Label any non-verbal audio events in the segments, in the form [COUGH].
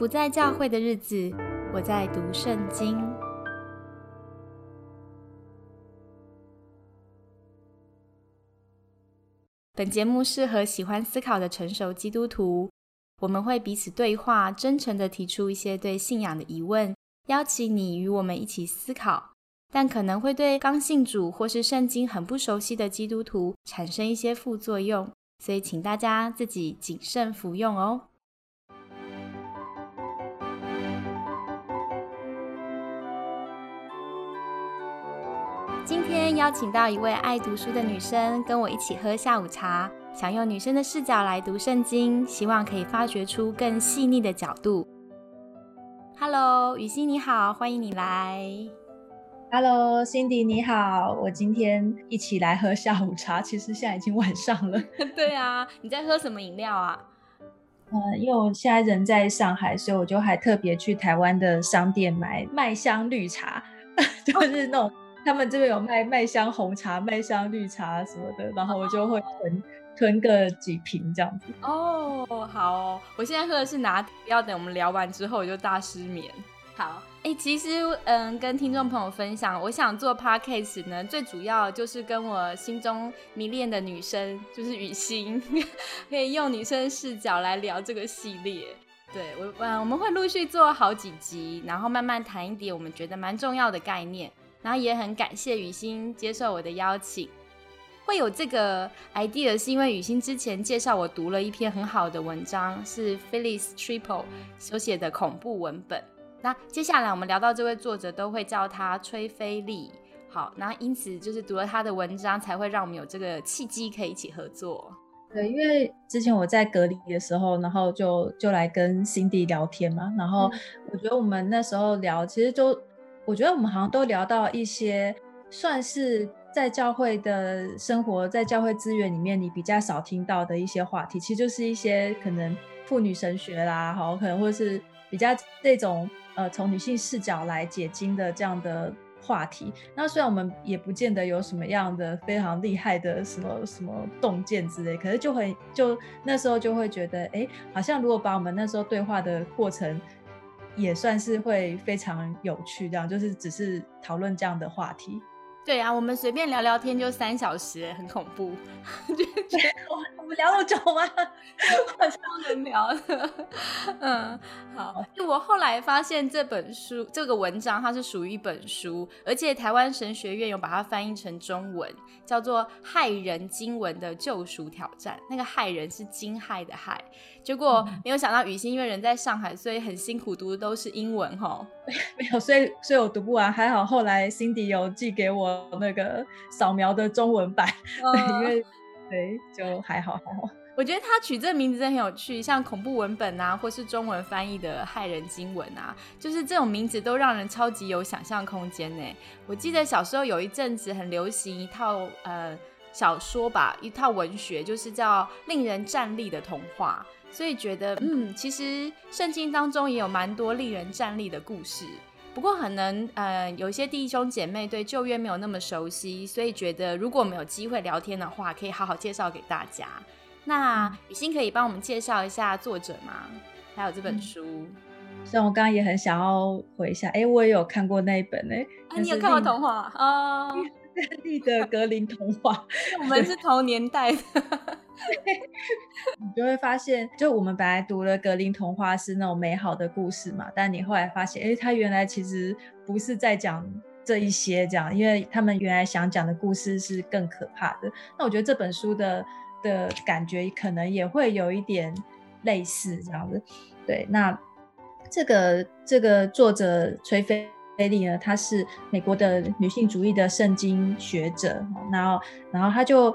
不在教会的日子，我在读圣经。本节目适合喜欢思考的成熟基督徒。我们会彼此对话，真诚的提出一些对信仰的疑问，邀请你与我们一起思考。但可能会对刚信主或是圣经很不熟悉的基督徒产生一些副作用，所以请大家自己谨慎服用哦。今天邀请到一位爱读书的女生，跟我一起喝下午茶，想用女生的视角来读圣经，希望可以发掘出更细腻的角度。Hello，雨欣你好，欢迎你来。Hello，Cindy，你好。我今天一起来喝下午茶。[LAUGHS] 其实现在已经晚上了。[LAUGHS] 对啊，你在喝什么饮料啊？嗯，因为我现在人在上海，所以我就还特别去台湾的商店买麦香绿茶，[LAUGHS] 就是那种他们这边有卖麦香红茶、麦香绿茶什么的，然后我就会囤囤个几瓶这样子。哦，好，我现在喝的是拿铁，要等我们聊完之后我就大失眠。好，哎，其实，嗯，跟听众朋友分享，我想做 podcast 呢，最主要就是跟我心中迷恋的女生，就是雨欣，[LAUGHS] 可以用女生视角来聊这个系列。对我，嗯，我们会陆续做好几集，然后慢慢谈一点我们觉得蛮重要的概念。然后也很感谢雨欣接受我的邀请。会有这个 idea 是因为雨欣之前介绍我读了一篇很好的文章，是 Phyllis Triple 所写的恐怖文本。那接下来我们聊到这位作者，都会叫他崔菲利。好，那因此就是读了他的文章，才会让我们有这个契机可以一起合作。对，因为之前我在隔离的时候，然后就就来跟 Cindy 聊天嘛，然后我觉得我们那时候聊，其实就我觉得我们好像都聊到一些算是在教会的生活，在教会资源里面你比较少听到的一些话题，其实就是一些可能妇女神学啦，好，可能或是比较这种。呃，从女性视角来解经的这样的话题，那虽然我们也不见得有什么样的非常厉害的什么什么洞见之类，可是就很就那时候就会觉得，哎，好像如果把我们那时候对话的过程也算是会非常有趣，这样就是只是讨论这样的话题。对啊，我们随便聊聊天就三小时，很恐怖。[LAUGHS] 我们聊那么久吗？[LAUGHS] 好像能聊的。[LAUGHS] 嗯，好。就我后来发现这本书这个文章，它是属于一本书，而且台湾神学院有把它翻译成中文，叫做《害人经文的救赎挑战》。那个害人是惊骇的害。结果没有想到雨欣因为人在上海，所以很辛苦读的都是英文哈。[LAUGHS] 没有，所以所以我读不完。还好后来 Cindy 有寄给我那个扫描的中文版，[LAUGHS] 对，因为对就还好还好。我觉得他取这个名字真的很有趣，像恐怖文本啊，或是中文翻译的骇人经文啊，就是这种名字都让人超级有想象空间呢。我记得小时候有一阵子很流行一套呃小说吧，一套文学，就是叫令人站立的童话。所以觉得，嗯，其实圣经当中也有蛮多令人站立的故事。不过，可能呃，有一些弟兄姐妹对旧约没有那么熟悉，所以觉得如果我们有机会聊天的话，可以好好介绍给大家。那雨欣可以帮我们介绍一下作者吗？还有这本书。虽然我刚刚也很想要回一下，哎，我也有看过那一本哎，你有看过童话啊？[LAUGHS] 利的格林童话，[LAUGHS] 我们是同年代的。[LAUGHS] 你就会发现，就我们本来读了格林童话是那种美好的故事嘛，但你后来发现，哎，他原来其实不是在讲这一些这样，因为他们原来想讲的故事是更可怕的。那我觉得这本书的的感觉可能也会有一点类似这样子。对，那这个这个作者崔飞。菲利呢，她是美国的女性主义的圣经学者，然后，然后她就，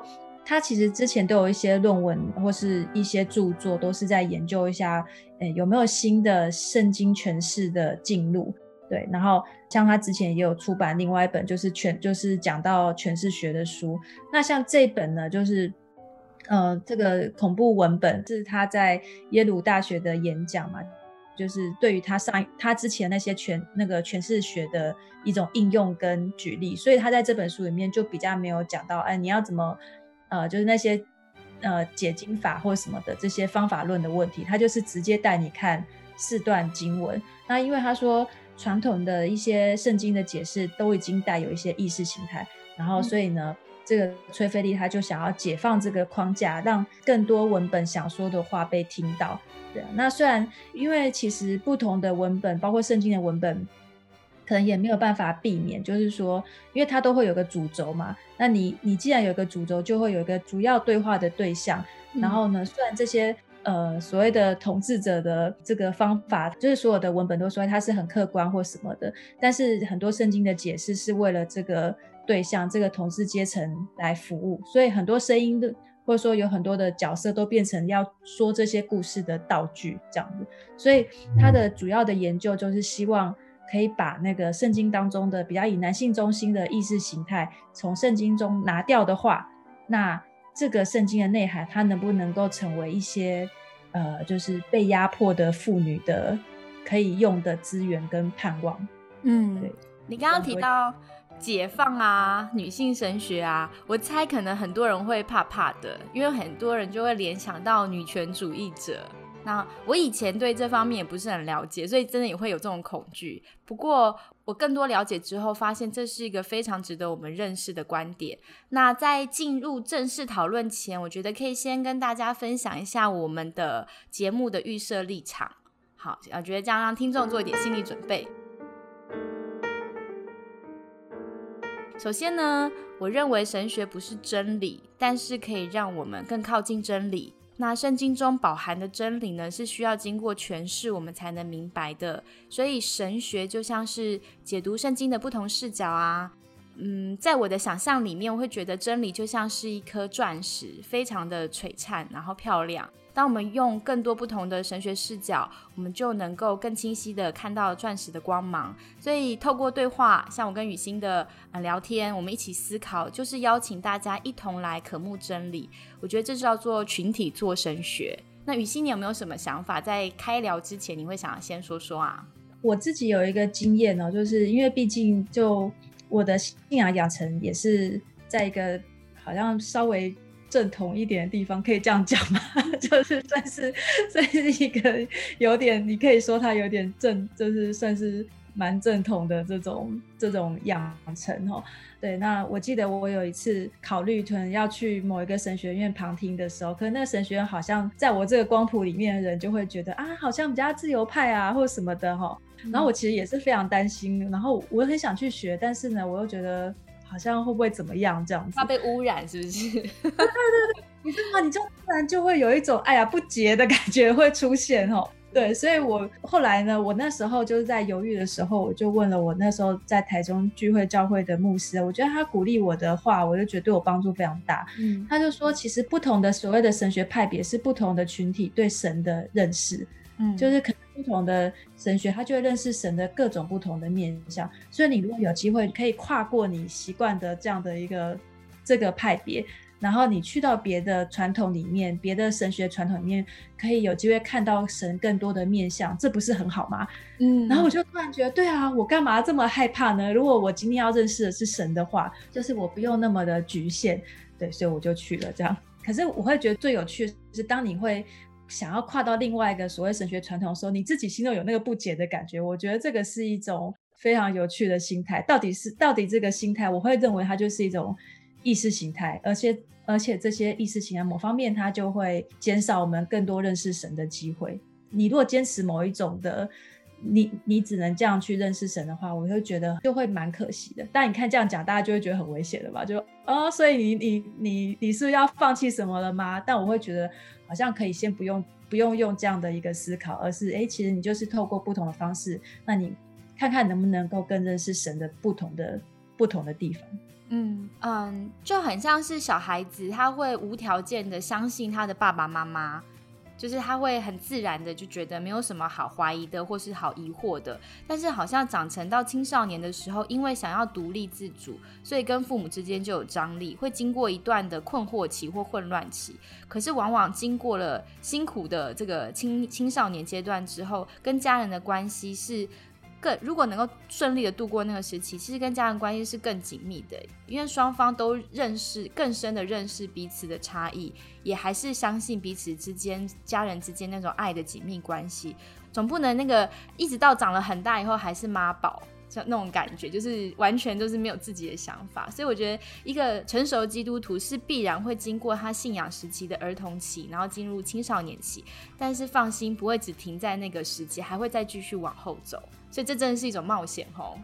他其实之前都有一些论文或是一些著作，都是在研究一下，诶，有没有新的圣经诠释的进入，对，然后像他之前也有出版另外一本，就是全就是讲到诠释学的书，那像这本呢，就是，呃，这个恐怖文本是他在耶鲁大学的演讲嘛。就是对于他上他之前那些全那个诠释学的一种应用跟举例，所以他在这本书里面就比较没有讲到，哎，你要怎么呃，就是那些呃解经法或什么的这些方法论的问题，他就是直接带你看四段经文。那因为他说传统的一些圣经的解释都已经带有一些意识形态，然后所以呢，这个崔菲利他就想要解放这个框架，让更多文本想说的话被听到。对啊，那虽然因为其实不同的文本，包括圣经的文本。可能也没有办法避免，就是说，因为它都会有个主轴嘛。那你你既然有个主轴，就会有一个主要对话的对象。然后呢，虽然这些呃所谓的统治者的这个方法，就是所有的文本都说它是很客观或什么的，但是很多圣经的解释是为了这个对象，这个统治阶层来服务。所以很多声音的，或者说有很多的角色都变成要说这些故事的道具这样子。所以他的主要的研究就是希望。可以把那个圣经当中的比较以男性中心的意识形态从圣经中拿掉的话，那这个圣经的内涵它能不能够成为一些呃，就是被压迫的妇女的可以用的资源跟盼望？嗯，对。你刚刚提到解放啊，女性神学啊，我猜可能很多人会怕怕的，因为很多人就会联想到女权主义者。那我以前对这方面也不是很了解，所以真的也会有这种恐惧。不过我更多了解之后，发现这是一个非常值得我们认识的观点。那在进入正式讨论前，我觉得可以先跟大家分享一下我们的节目的预设立场。好，我觉得这样让听众做一点心理准备。首先呢，我认为神学不是真理，但是可以让我们更靠近真理。那圣经中饱含的真理呢，是需要经过诠释我们才能明白的。所以神学就像是解读圣经的不同视角啊。嗯，在我的想象里面，我会觉得真理就像是一颗钻石，非常的璀璨，然后漂亮。当我们用更多不同的神学视角，我们就能够更清晰的看到钻石的光芒。所以透过对话，像我跟雨欣的呃聊天，我们一起思考，就是邀请大家一同来渴慕真理。我觉得这叫做群体做神学。那雨欣，你有没有什么想法？在开聊之前，你会想要先说说啊？我自己有一个经验哦，就是因为毕竟就我的信仰养成也是在一个好像稍微。正统一点的地方可以这样讲吗？[LAUGHS] 就是算是算是一个有点，你可以说它有点正，就是算是蛮正统的这种这种养成哦。对，那我记得我有一次考虑可能要去某一个神学院旁听的时候，可能那个神学院好像在我这个光谱里面的人就会觉得啊，好像比较自由派啊，或什么的哈。然后我其实也是非常担心，然后我很想去学，但是呢，我又觉得。好像会不会怎么样这样子？怕被污染是不是？[LAUGHS] 对对对，你知道吗？你就突然就会有一种哎呀不洁的感觉会出现哦。对，所以我后来呢，我那时候就是在犹豫的时候，我就问了我那时候在台中聚会教会的牧师，我觉得他鼓励我的话，我就觉得对我帮助非常大。嗯，他就说，其实不同的所谓的神学派别是不同的群体对神的认识。嗯，就是可能不同的神学，他就会认识神的各种不同的面相。所以你如果有机会可以跨过你习惯的这样的一个这个派别，然后你去到别的传统里面，别的神学传统里面，可以有机会看到神更多的面相，这不是很好吗？嗯，然后我就突然觉得，对啊，我干嘛这么害怕呢？如果我今天要认识的是神的话，就是我不用那么的局限，对，所以我就去了这样。可是我会觉得最有趣的是，当你会。想要跨到另外一个所谓神学传统的时候，你自己心中有那个不解的感觉，我觉得这个是一种非常有趣的心态。到底是到底这个心态，我会认为它就是一种意识形态，而且而且这些意识形态某方面它就会减少我们更多认识神的机会。你如果坚持某一种的，你你只能这样去认识神的话，我会觉得就会蛮可惜的。但你看这样讲，大家就会觉得很危险了吧？就哦，所以你你你你是要放弃什么了吗？但我会觉得。好像可以先不用不用用这样的一个思考，而是哎，其实你就是透过不同的方式，那你看看能不能够更认识神的不同的不同的地方。嗯嗯，就很像是小孩子，他会无条件的相信他的爸爸妈妈。就是他会很自然的就觉得没有什么好怀疑的或是好疑惑的，但是好像长成到青少年的时候，因为想要独立自主，所以跟父母之间就有张力，会经过一段的困惑期或混乱期。可是往往经过了辛苦的这个青青少年阶段之后，跟家人的关系是。更如果能够顺利的度过那个时期，其实跟家人关系是更紧密的，因为双方都认识更深的认识彼此的差异，也还是相信彼此之间家人之间那种爱的紧密关系。总不能那个一直到长了很大以后还是妈宝。像那种感觉，就是完全都是没有自己的想法，所以我觉得一个成熟基督徒是必然会经过他信仰时期的儿童期，然后进入青少年期，但是放心，不会只停在那个时期，还会再继续往后走，所以这真的是一种冒险吼。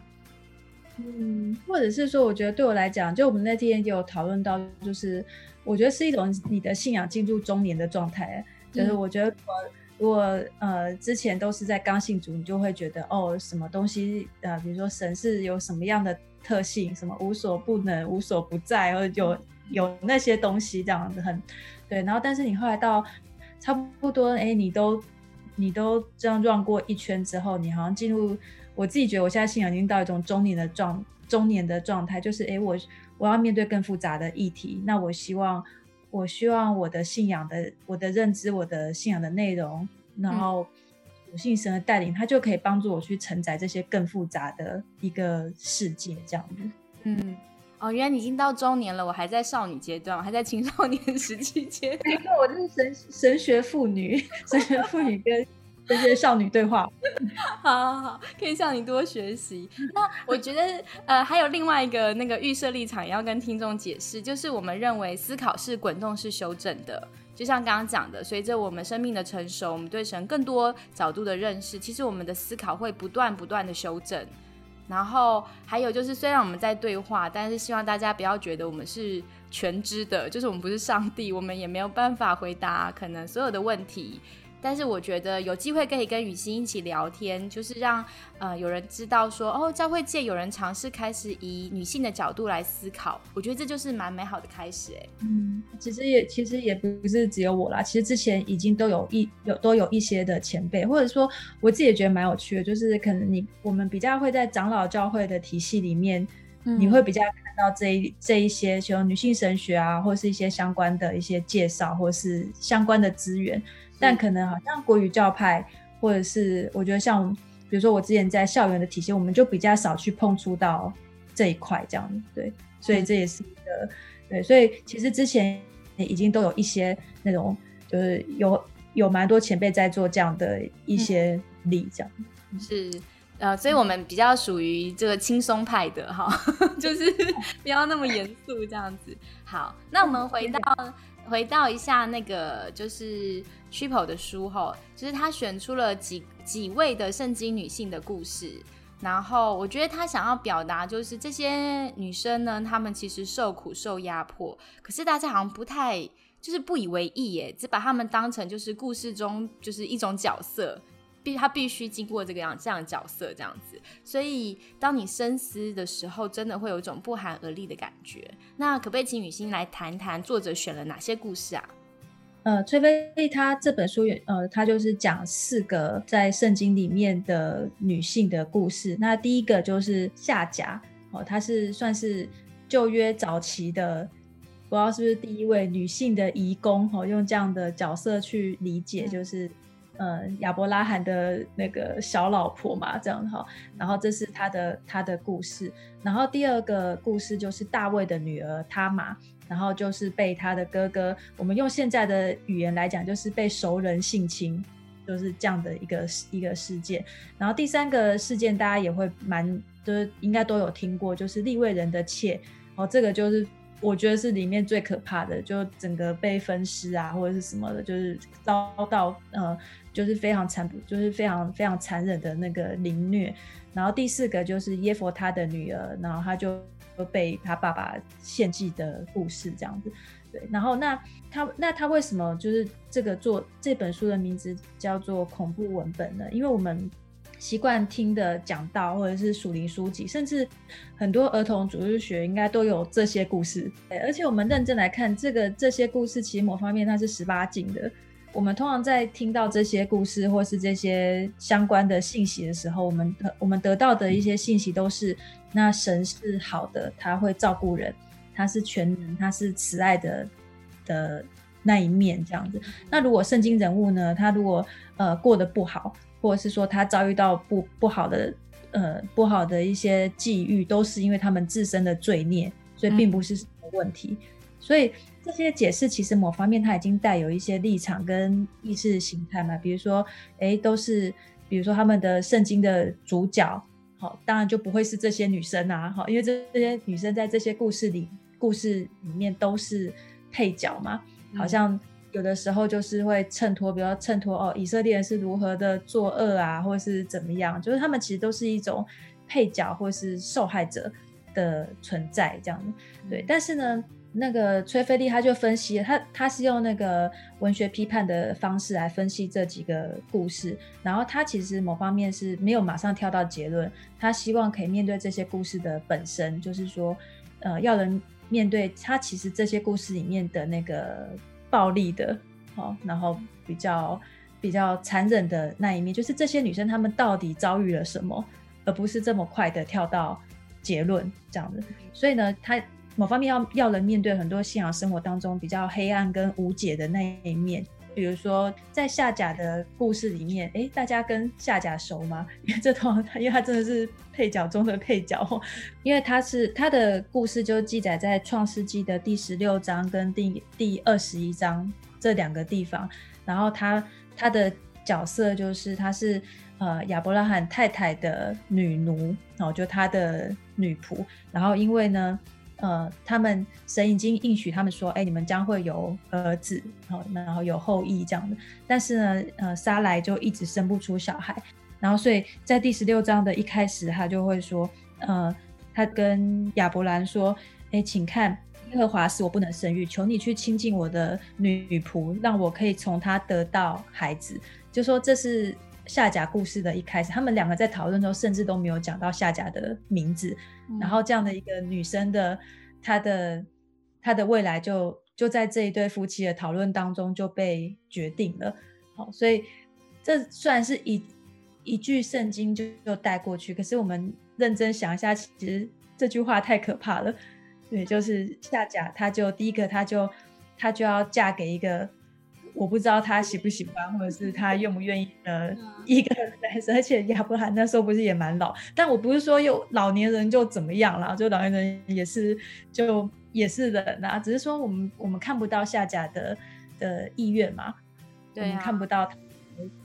嗯，或者是说，我觉得对我来讲，就我们那天也有讨论到，就是我觉得是一种你的信仰进入中年的状态，就是我觉得我。如果呃之前都是在刚性主，你就会觉得哦什么东西呃，比如说神是有什么样的特性，什么无所不能、无所不在，或者有有那些东西这样子很对。然后但是你后来到差不多哎，你都你都这样转过一圈之后，你好像进入我自己觉得我现在信仰已经到一种中年的状中年的状态，就是哎我我要面对更复杂的议题，那我希望。我希望我的信仰的、我的认知、我的信仰的内容，然后我信神的带领，他就可以帮助我去承载这些更复杂的一个世界，这样子。嗯，哦，原来你已经到中年了，我还在少女阶段，我还在青少年时期阶段。[LAUGHS] 我就是神 [LAUGHS] 神学妇女，[LAUGHS] 神学妇女跟。这些少女对话，好好好，可以向你多学习。那我觉得，呃，还有另外一个那个预设立场，也要跟听众解释，就是我们认为思考是滚动式修正的。就像刚刚讲的，随着我们生命的成熟，我们对神更多角度的认识，其实我们的思考会不断不断的修正。然后还有就是，虽然我们在对话，但是希望大家不要觉得我们是全知的，就是我们不是上帝，我们也没有办法回答可能所有的问题。但是我觉得有机会可以跟雨欣一起聊天，就是让呃有人知道说哦，教会界有人尝试开始以女性的角度来思考，我觉得这就是蛮美好的开始哎。嗯，其实也其实也不是只有我啦，其实之前已经都有一有都有一些的前辈，或者说我自己也觉得蛮有趣的，就是可能你我们比较会在长老教会的体系里面，你会比较看到这一这一些就女性神学啊，或是一些相关的一些介绍，或是相关的资源。但可能好像国语教派，或者是我觉得像，比如说我之前在校园的体系，我们就比较少去碰触到这一块，这样对，所以这也是一个对，所以其实之前已经都有一些那种，就是有有蛮多前辈在做这样的一些例，这样。是呃，所以我们比较属于这个轻松派的哈，[LAUGHS] 就是不要那么严肃这样子。好，那我们回到。回到一下那个就是 Triple 的书后，就是他选出了几几位的圣经女性的故事，然后我觉得他想要表达就是这些女生呢，她们其实受苦受压迫，可是大家好像不太就是不以为意耶，只把她们当成就是故事中就是一种角色。必他必须经过这个样这样的角色这样子，所以当你深思的时候，真的会有一种不寒而栗的感觉。那可不可以请雨欣来谈谈作者选了哪些故事啊？呃，崔飞她这本书呃，她就是讲四个在圣经里面的女性的故事。那第一个就是夏甲哦，她是算是旧约早期的，不知道是不是第一位女性的遗工哦，用这样的角色去理解，就是。呃，亚伯拉罕的那个小老婆嘛，这样哈。然后这是他的他的故事。然后第二个故事就是大卫的女儿他玛，然后就是被他的哥哥，我们用现在的语言来讲，就是被熟人性侵，就是这样的一个一个事件。然后第三个事件大家也会蛮，就是应该都有听过，就是立位人的妾。哦，这个就是我觉得是里面最可怕的，就整个被分尸啊，或者是什么的，就是遭到呃。就是非常残，就是非常非常残忍的那个凌虐。然后第四个就是耶佛他的女儿，然后他就被他爸爸献祭的故事这样子。对，然后那他那他为什么就是这个做这本书的名字叫做恐怖文本呢？因为我们习惯听的讲道或者是属灵书籍，甚至很多儿童主日学应该都有这些故事。而且我们认真来看，这个这些故事其实某方面它是十八禁的。我们通常在听到这些故事或是这些相关的信息的时候，我们我们得到的一些信息都是：那神是好的，他会照顾人，他是全能，他是慈爱的的那一面这样子。那如果圣经人物呢，他如果呃过得不好，或者是说他遭遇到不不好的呃不好的一些际遇，都是因为他们自身的罪孽，所以并不是什么问题。所以这些解释其实某方面它已经带有一些立场跟意识形态嘛，比如说，哎，都是比如说他们的圣经的主角，好，当然就不会是这些女生啊，好，因为这这些女生在这些故事里故事里面都是配角嘛，好像有的时候就是会衬托，比如说衬托哦，以色列人是如何的作恶啊，或者是怎么样，就是他们其实都是一种配角或是受害者的存在这样对，但是呢。那个崔菲利他就分析，他他是用那个文学批判的方式来分析这几个故事，然后他其实某方面是没有马上跳到结论，他希望可以面对这些故事的本身，就是说，呃，要人面对他其实这些故事里面的那个暴力的，好，然后比较比较残忍的那一面，就是这些女生她们到底遭遇了什么，而不是这么快的跳到结论这样子，所以呢，她。某方面要要人面对很多信仰生活当中比较黑暗跟无解的那一面，比如说在夏甲的故事里面，哎，大家跟夏甲熟吗？因为这通因为他真的是配角中的配角，因为他是他的故事就记载在创世纪的第十六章跟第第二十一章这两个地方，然后他他的角色就是他是呃亚伯拉罕太太的女奴，然后就他的女仆，然后因为呢。呃，他们神已经应许他们说，哎，你们将会有儿子，好，然后有后裔这样的。但是呢，呃，撒莱就一直生不出小孩，然后所以在第十六章的一开始，他就会说，呃，他跟亚伯兰说，哎，请看，耶和华使我不能生育，求你去亲近我的女仆，让我可以从她得到孩子。就说这是夏甲故事的一开始，他们两个在讨论中，甚至都没有讲到夏甲的名字。然后这样的一个女生的她的她的未来就就在这一对夫妻的讨论当中就被决定了。好，所以这虽然是一一句圣经就就带过去，可是我们认真想一下，其实这句话太可怕了。对，就是夏甲，她就第一个，她就她就要嫁给一个。我不知道他喜不喜欢，或者是他愿不愿意的一个男生，而且亚伯兰那时候不是也蛮老，但我不是说有老年人就怎么样了，就老年人也是就也是人啊，只是说我们我们看不到夏甲的的意愿嘛，对，看不到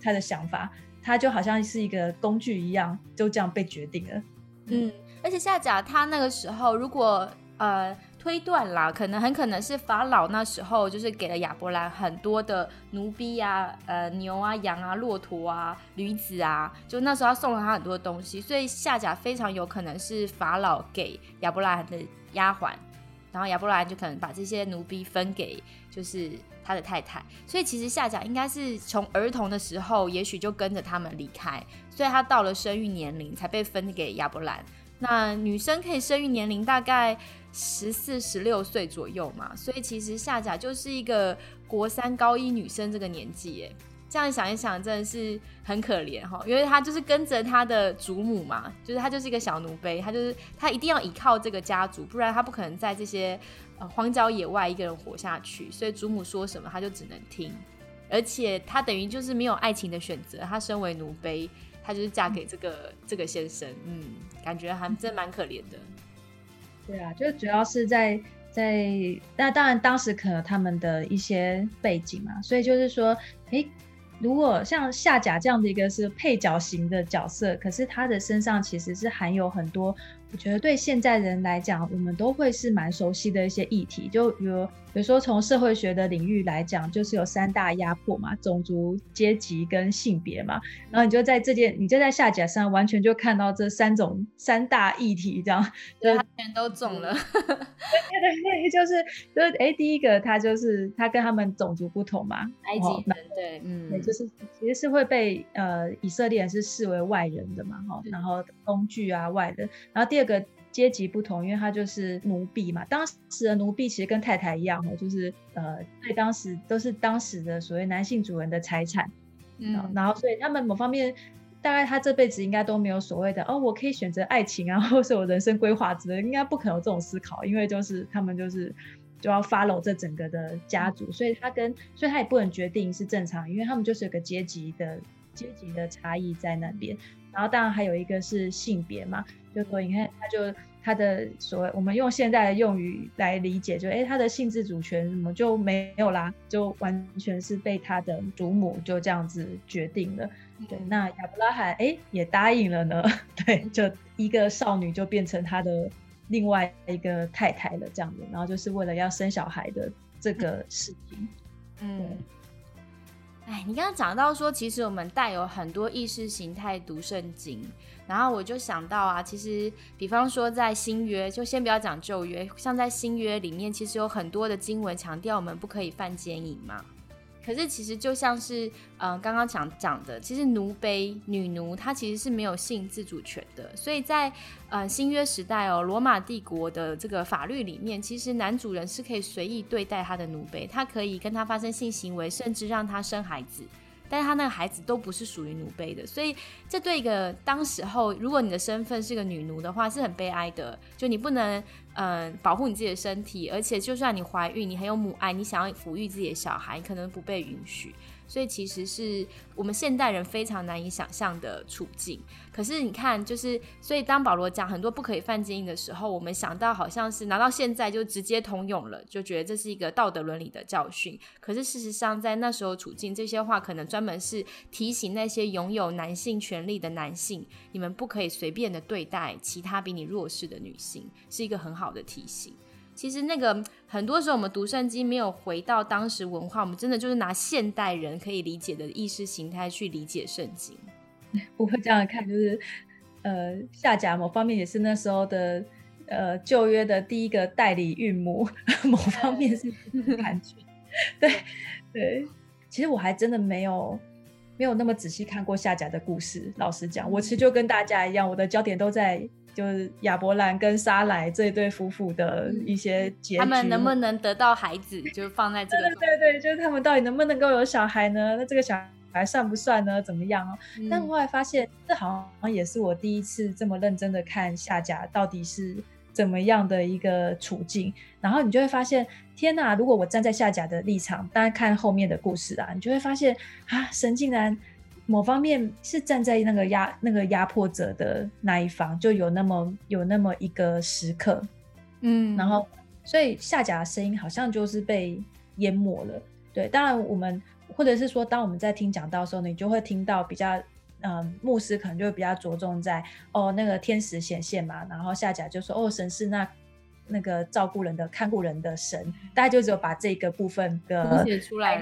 他的想法，他就好像是一个工具一样，就这样被决定了。嗯，而且夏甲他那个时候如果呃。推断啦，可能很可能是法老那时候就是给了亚伯兰很多的奴婢啊、呃牛啊、羊啊、骆驼啊、驴子啊，就那时候他送了他很多东西，所以夏甲非常有可能是法老给亚伯兰的丫鬟，然后亚伯兰就可能把这些奴婢分给就是他的太太，所以其实夏甲应该是从儿童的时候，也许就跟着他们离开，所以他到了生育年龄才被分给亚伯兰。那女生可以生育年龄大概。十四、十六岁左右嘛，所以其实夏甲就是一个国三高一女生这个年纪，耶。这样想一想，真的是很可怜哈，因为她就是跟着她的祖母嘛，就是她就是一个小奴婢，她就是她一定要依靠这个家族，不然她不可能在这些呃荒郊野外一个人活下去，所以祖母说什么她就只能听，而且她等于就是没有爱情的选择，她身为奴婢，她就是嫁给这个这个先生，嗯，感觉还真蛮可怜的。对啊，就主要是在在那当然当时可能他们的一些背景嘛，所以就是说，哎，如果像夏甲这样的一个是配角型的角色，可是他的身上其实是含有很多。我觉得对现在人来讲，我们都会是蛮熟悉的一些议题，就比如，比如说从社会学的领域来讲，就是有三大压迫嘛，种族、阶级跟性别嘛。然后你就在这件，你就在下甲上完全就看到这三种三大议题，这样，对，全都中了。对对对，就是就是哎，第一个他就是他跟他们种族不同嘛，埃及人，对，嗯，就是其实是会被呃以色列人是视为外人的嘛，哈，然后工具啊外人，然后第。第二个阶级不同，因为他就是奴婢嘛。当时的奴婢其实跟太太一样哦，就是呃，对当时都是当时的所谓男性主人的财产。嗯，然后所以他们某方面，大概他这辈子应该都没有所谓的哦，我可以选择爱情啊，或是我人生规划之类，应该不可能有这种思考，因为就是他们就是就要 follow 这整个的家族，所以他跟所以他也不能决定是正常，因为他们就是有个阶级的阶级的差异在那边。然后当然还有一个是性别嘛。就说你看，他就他的所谓，我们用现在的用语来理解，就哎，他的性自主权什么就没有啦，就完全是被他的祖母就这样子决定了。对，那亚伯拉罕哎也答应了呢。[LAUGHS] 对，就一个少女就变成他的另外一个太太了，这样子。然后就是为了要生小孩的这个事情。嗯。哎，你刚刚讲到说，其实我们带有很多意识形态读圣经，然后我就想到啊，其实比方说在新约，就先不要讲旧约，像在新约里面，其实有很多的经文强调我们不可以犯奸淫嘛。可是其实就像是，嗯，刚刚讲讲的，其实奴婢、女奴，她其实是没有性自主权的。所以在，呃，新约时代哦，罗马帝国的这个法律里面，其实男主人是可以随意对待他的奴婢，他可以跟他发生性行为，甚至让他生孩子。但是他那个孩子都不是属于奴婢的，所以这对一个当时候，如果你的身份是个女奴的话，是很悲哀的。就你不能，嗯，保护你自己的身体，而且就算你怀孕，你很有母爱，你想要抚育自己的小孩，可能不被允许。所以其实是我们现代人非常难以想象的处境。可是你看，就是所以当保罗讲很多不可以犯奸淫的时候，我们想到好像是拿到现在就直接通用了，就觉得这是一个道德伦理的教训。可是事实上，在那时候处境，这些话可能专门是提醒那些拥有男性权利的男性，你们不可以随便的对待其他比你弱势的女性，是一个很好的提醒。其实那个很多时候我们读圣经没有回到当时文化，我们真的就是拿现代人可以理解的意识形态去理解圣经。[LAUGHS] 不会这样看，就是呃夏甲某方面也是那时候的呃旧约的第一个代理孕母，[LAUGHS] 某方面是感觉。[LAUGHS] 对对，其实我还真的没有没有那么仔细看过夏甲的故事。老实讲，我其实就跟大家一样，我的焦点都在。就是亚伯兰跟莎莱这一对夫妇的一些结局，他们能不能得到孩子，就放在这个。对对对，就是他们到底能不能够有小孩呢？那这个小孩算不算呢？怎么样哦？但后来发现，这好像也是我第一次这么认真的看夏甲到底是怎么样的一个处境。然后你就会发现，天哪！如果我站在夏甲的立场，当然看后面的故事啊，你就会发现啊，神竟然。某方面是站在那个压那个压迫者的那一方，就有那么有那么一个时刻，嗯，然后所以下甲的声音好像就是被淹没了。对，当然我们或者是说，当我们在听讲道的时候，你就会听到比较，嗯，牧师可能就会比较着重在哦那个天使显现嘛，然后下甲就说哦神是那那个照顾人的看顾人的神，大家就只有把这个部分的写出来。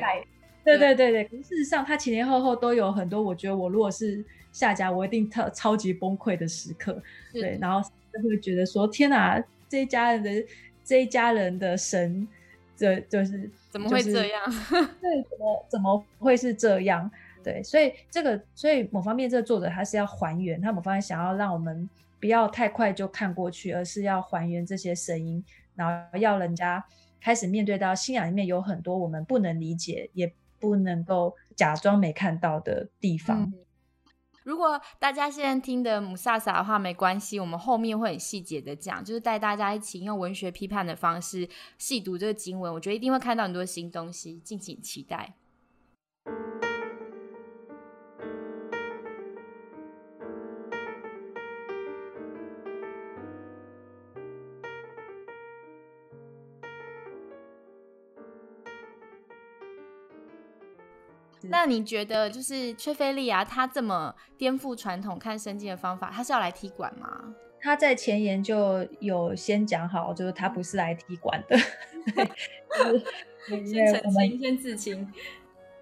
对对对对，事实上他前前后后都有很多，我觉得我如果是下家，我一定超超级崩溃的时刻。对，然后就会觉得说：天哪，这一家人的这一家人的神，这就是怎么会这样？[LAUGHS] 对，怎么怎么会是这样？对，所以这个，所以某方面这个作者他是要还原，他某方面想要让我们不要太快就看过去，而是要还原这些声音，然后要人家开始面对到信仰里面有很多我们不能理解也。不能够假装没看到的地方。如果大家现在听的姆萨萨的话，没关系，我们后面会很细节的讲，就是带大家一起用文学批判的方式细读这个经文，我觉得一定会看到很多新东西，敬请期待。那你觉得，就是崔菲利亚他这么颠覆传统看圣经的方法，他是要来踢馆吗？他在前言就有先讲好，就是他不是来踢馆的。[LAUGHS] [LAUGHS] 先澄清，先自清。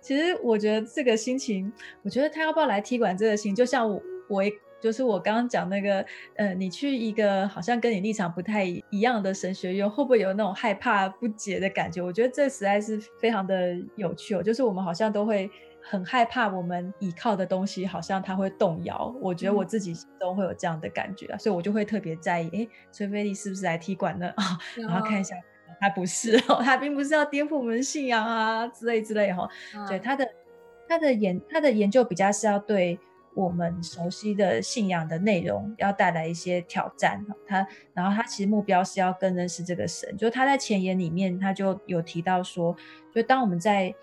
其实我觉得这个心情，我觉得他要不要来踢馆这个心，就像我我。就是我刚刚讲那个，呃，你去一个好像跟你立场不太一样的神学院，会不会有那种害怕不解的感觉？我觉得这实在是非常的有趣哦。就是我们好像都会很害怕，我们依靠的东西好像它会动摇。我觉得我自己心中会有这样的感觉啊，所以我就会特别在意，哎，崔菲利是不是来踢馆呢？啊，然后看一下，他不是哦，他并不是要颠覆我们信仰啊之类之类哈。对他的他的研他的研究比较是要对。我们熟悉的信仰的内容要带来一些挑战，他，然后他其实目标是要更认识这个神。就他在前言里面，他就有提到说，就当我们在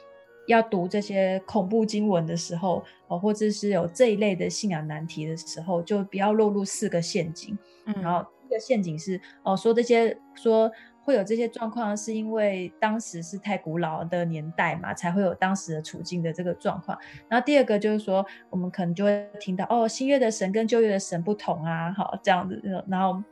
要读这些恐怖经文的时候，哦，或者是有这一类的信仰难题的时候，就不要落入四个陷阱。嗯，然后一个陷阱是，哦，说这些说，会有这些状况，是因为当时是太古老的年代嘛，才会有当时的处境的这个状况。然后第二个就是说，我们可能就会听到哦，新约的神跟旧约的神不同啊，好这样子。然后，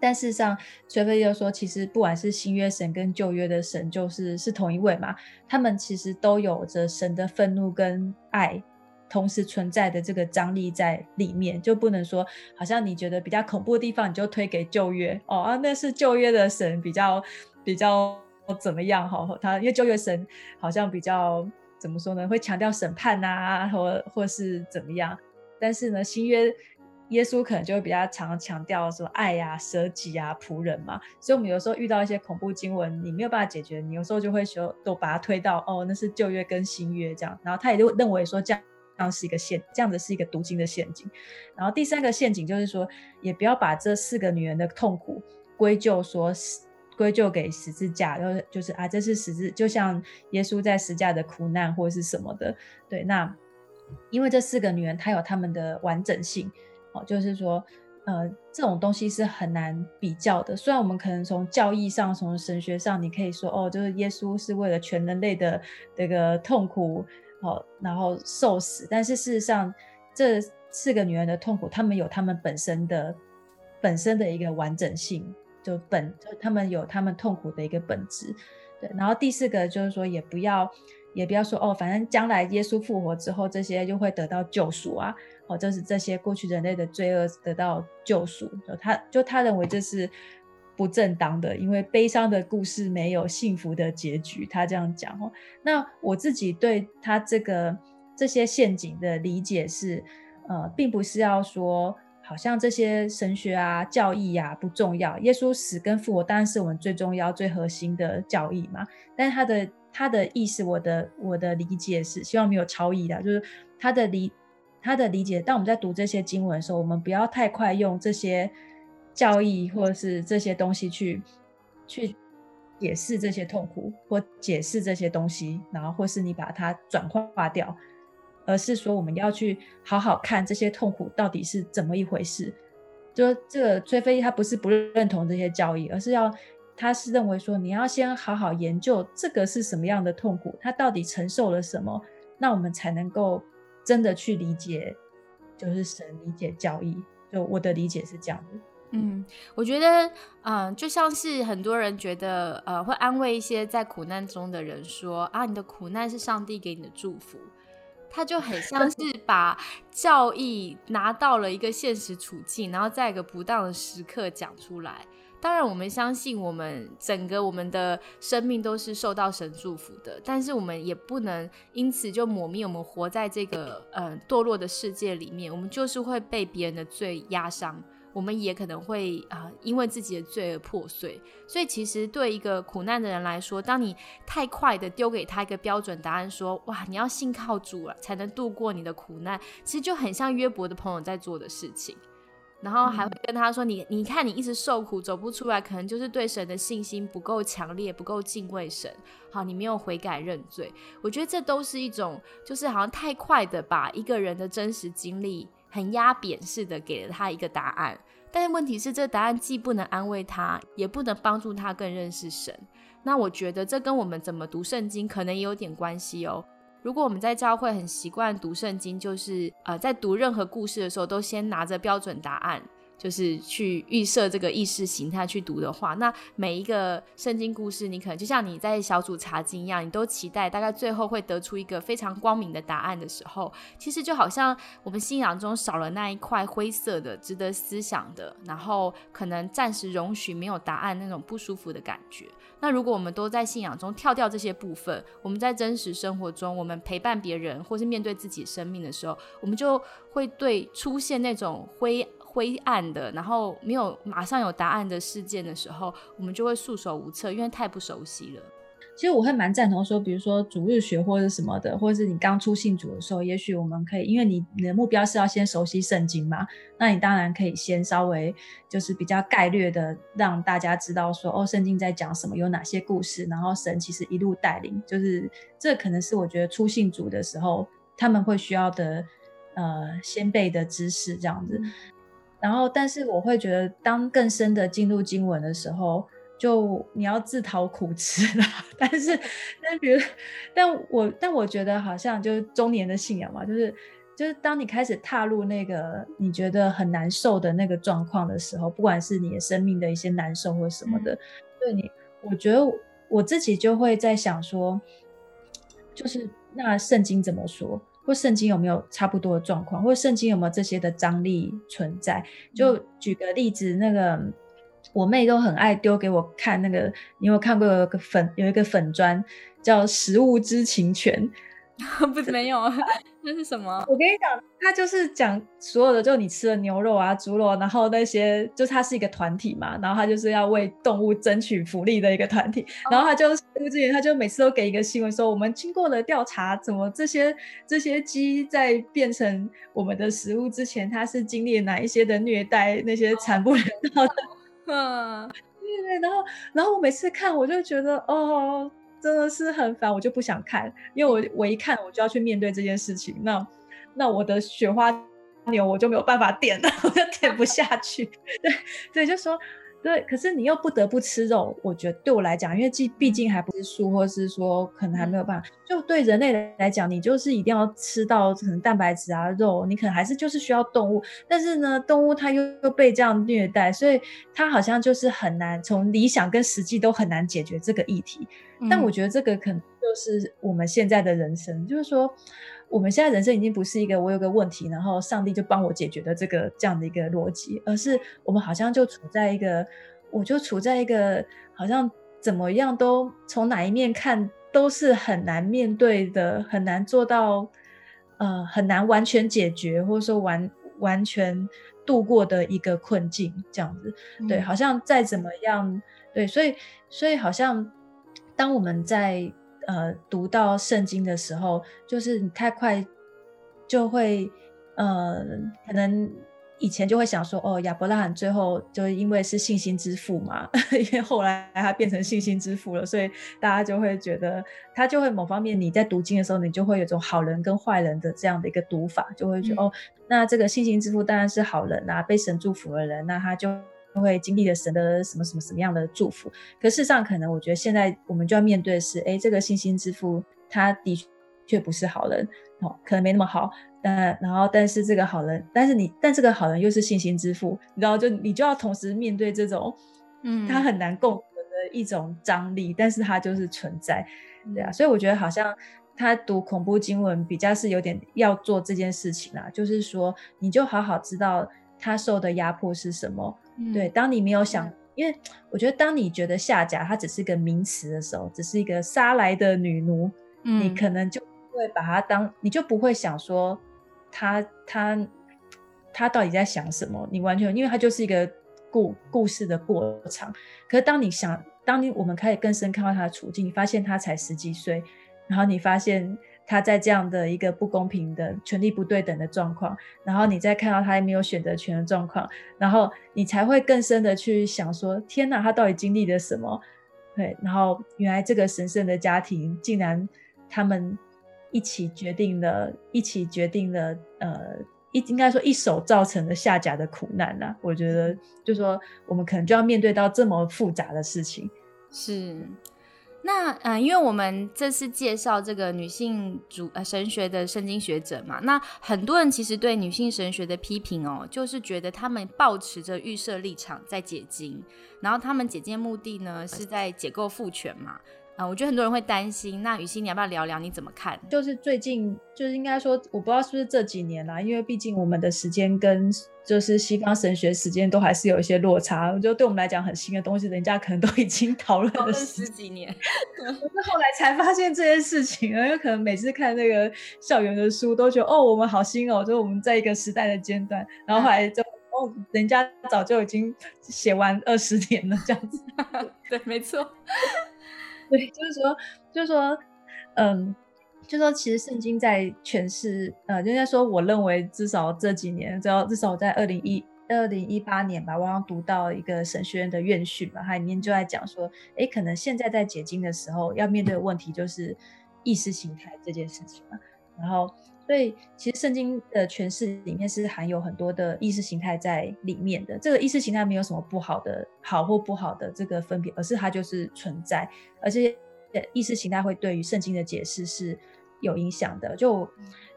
但事实上，崔飞又说，其实不管是新约神跟旧约的神，就是是同一位嘛，他们其实都有着神的愤怒跟爱。同时存在的这个张力在里面，就不能说好像你觉得比较恐怖的地方，你就推给旧约哦啊，那是旧约的神比较比较怎么样哈？他因为旧约神好像比较怎么说呢？会强调审判啊，或或是怎么样？但是呢，新约耶稣可能就会比较常强调说爱呀、舍己啊、仆人嘛。所以，我们有时候遇到一些恐怖经文，你没有办法解决，你有时候就会说都把它推到哦，那是旧约跟新约这样。然后他也就认为说这样。这样是一个陷，这样子是一个读经的陷阱。然后第三个陷阱就是说，也不要把这四个女人的痛苦归咎说归咎给十字架，然后就是啊，这是十字，就像耶稣在十字架的苦难或者是什么的。对，那因为这四个女人她有她们的完整性，哦，就是说，呃，这种东西是很难比较的。虽然我们可能从教义上、从神学上，你可以说，哦，就是耶稣是为了全人类的这个痛苦。好，然后受死，但是事实上，这四个女人的痛苦，她们有她们本身的本身的一个完整性，就本就她们有她们痛苦的一个本质。对，然后第四个就是说，也不要也不要说哦，反正将来耶稣复活之后，这些就会得到救赎啊，哦，就是这些过去人类的罪恶得到救赎，就他就他认为这是。不正当的，因为悲伤的故事没有幸福的结局。他这样讲哦。那我自己对他这个这些陷阱的理解是，呃，并不是要说好像这些神学啊、教义呀不重要。耶稣死跟复活当然是我们最重要、最核心的教义嘛。但他的他的意思，我的我的理解是，希望没有超意的，就是他的理他的理解。当我们在读这些经文的时候，我们不要太快用这些。教义或者是这些东西去去解释这些痛苦或解释这些东西，然后或是你把它转化掉，而是说我们要去好好看这些痛苦到底是怎么一回事。就这个崔飞他不是不认同这些教义，而是要他是认为说你要先好好研究这个是什么样的痛苦，他到底承受了什么，那我们才能够真的去理解，就是神理解教义。就我的理解是这样的。嗯，我觉得，嗯，就像是很多人觉得，呃，会安慰一些在苦难中的人说，啊，你的苦难是上帝给你的祝福，他就很像是 [LAUGHS] 把教义拿到了一个现实处境，然后在一个不当的时刻讲出来。当然，我们相信我们整个我们的生命都是受到神祝福的，但是我们也不能因此就抹灭我们活在这个，呃，堕落的世界里面，我们就是会被别人的罪压伤。我们也可能会啊，因为自己的罪而破碎。所以，其实对一个苦难的人来说，当你太快的丢给他一个标准答案，说“哇，你要信靠主了，才能度过你的苦难”，其实就很像约伯的朋友在做的事情。然后还会跟他说：“你，你看，你一直受苦，走不出来，可能就是对神的信心不够强烈，不够敬畏神。好，你没有悔改认罪。我觉得这都是一种，就是好像太快的把一个人的真实经历。”很压扁似的给了他一个答案，但是问题是，这答案既不能安慰他，也不能帮助他更认识神。那我觉得这跟我们怎么读圣经可能也有点关系哦。如果我们在教会很习惯读圣经，就是呃，在读任何故事的时候都先拿着标准答案。就是去预设这个意识形态去读的话，那每一个圣经故事，你可能就像你在小组查经一样，你都期待大概最后会得出一个非常光明的答案的时候，其实就好像我们信仰中少了那一块灰色的、值得思想的，然后可能暂时容许没有答案那种不舒服的感觉。那如果我们都在信仰中跳掉这些部分，我们在真实生活中，我们陪伴别人或是面对自己生命的时候，我们就会对出现那种灰。灰暗的，然后没有马上有答案的事件的时候，我们就会束手无策，因为太不熟悉了。其实我会蛮赞同说，比如说主日学或者什么的，或者是你刚出信主的时候，也许我们可以，因为你你的目标是要先熟悉圣经嘛，那你当然可以先稍微就是比较概略的让大家知道说，哦，圣经在讲什么，有哪些故事，然后神其实一路带领，就是这可能是我觉得出信主的时候他们会需要的呃先辈的知识这样子。然后，但是我会觉得，当更深的进入经文的时候，就你要自讨苦吃啦。[LAUGHS] 但是，但比如，但我但我觉得好像就是中年的信仰嘛，就是就是当你开始踏入那个你觉得很难受的那个状况的时候，不管是你的生命的一些难受或什么的，对你，我觉得我自己就会在想说，就是那圣经怎么说？或圣经有没有差不多的状况？或圣经有没有这些的张力存在？就举个例子，那个我妹都很爱丢给我看那个，你有看过有个粉有一个粉砖叫《食物知情权》。[LAUGHS] 不，没有，那是什么？我跟你讲，他就是讲所有的，就你吃的牛肉啊、猪肉，然后那些，就他是一个团体嘛，然后他就是要为动物争取福利的一个团体，然后他就之前他就每次都给一个新闻说，我们经过了调查，怎么这些这些鸡在变成我们的食物之前，它是经历哪一些的虐待，那些惨不忍睹的，嗯，[LAUGHS] 对对，然后然后我每次看，我就觉得哦。真的是很烦，我就不想看，因为我我一看我就要去面对这件事情，那那我的雪花牛我就没有办法点了，我就点不下去。[LAUGHS] 对对，就说。对，可是你又不得不吃肉，我觉得对我来讲，因为既毕竟还不是素，或是说可能还没有办法，就对人类来讲，你就是一定要吃到可能蛋白质啊肉，你可能还是就是需要动物，但是呢，动物它又又被这样虐待，所以它好像就是很难从理想跟实际都很难解决这个议题。但我觉得这个可能就是我们现在的人生，就是说。我们现在人生已经不是一个我有个问题，然后上帝就帮我解决的这个这样的一个逻辑，而是我们好像就处在一个，我就处在一个好像怎么样都从哪一面看都是很难面对的，很难做到，呃，很难完全解决或者说完完全度过的一个困境，这样子，对，好像再怎么样，对，所以所以好像当我们在。呃，读到圣经的时候，就是你太快就会，呃，可能以前就会想说，哦，亚伯拉罕最后就因为是信心之父嘛，[LAUGHS] 因为后来他变成信心之父了，所以大家就会觉得他就会某方面你在读经的时候，你就会有种好人跟坏人的这样的一个读法，就会觉得哦，那这个信心之父当然是好人啊，被神祝福的人，那他就。会经历了神的什么什么什么样的祝福？可事实上，可能我觉得现在我们就要面对的是，哎，这个信心之父他的确不是好人，哦，可能没那么好。但然后，但是这个好人，但是你，但这个好人又是信心之父，你知道，就你就要同时面对这种，嗯，他很难共存的一种张力，但是他就是存在，对啊。所以我觉得好像他读恐怖经文比较是有点要做这件事情啊，就是说你就好好知道他受的压迫是什么。对，当你没有想，因为我觉得，当你觉得下甲它只是个名词的时候，只是一个杀来的女奴，你可能就会把它当，你就不会想说，她她她到底在想什么？你完全，因为它就是一个故故事的过场。可是当你想，当你我们开始更深看到她的处境，你发现她才十几岁，然后你发现。他在这样的一个不公平的权力不对等的状况，然后你再看到他还没有选择权的状况，然后你才会更深的去想说：天哪，他到底经历了什么？对，然后原来这个神圣的家庭竟然他们一起决定了，一起决定了，呃，一应该说一手造成了下甲的苦难呐。我觉得，就说我们可能就要面对到这么复杂的事情，是。那嗯，因为我们这次介绍这个女性主呃神学的圣经学者嘛，那很多人其实对女性神学的批评哦，就是觉得他们抱持着预设立场在解经，然后他们解经目的呢是在解构父权嘛。啊，我觉得很多人会担心。那雨欣，你要不要聊聊你怎么看？就是最近，就是应该说，我不知道是不是这几年啦，因为毕竟我们的时间跟就是西方神学时间都还是有一些落差。我觉得对我们来讲很新的东西，人家可能都已经讨论了十几年，我是后来才发现这件事情。因为可能每次看那个校园的书，都觉得哦，我们好新哦，就是我们在一个时代的阶段。然后后来就哦，人家早就已经写完二十年了，这样子。[LAUGHS] 对，没错。对，就是说，就是说，嗯，就说其实圣经在诠释，呃，应该说，我认为至少这几年，至少至少在二零一二零一八年吧，我刚读到一个神学院的院训嘛，它里面就在讲说，哎，可能现在在解经的时候要面对的问题就是意识形态这件事情嘛。然后，所以其实圣经的诠释里面是含有很多的意识形态在里面的。这个意识形态没有什么不好的好或不好的这个分别，而是它就是存在，而且意识形态会对于圣经的解释是有影响的。就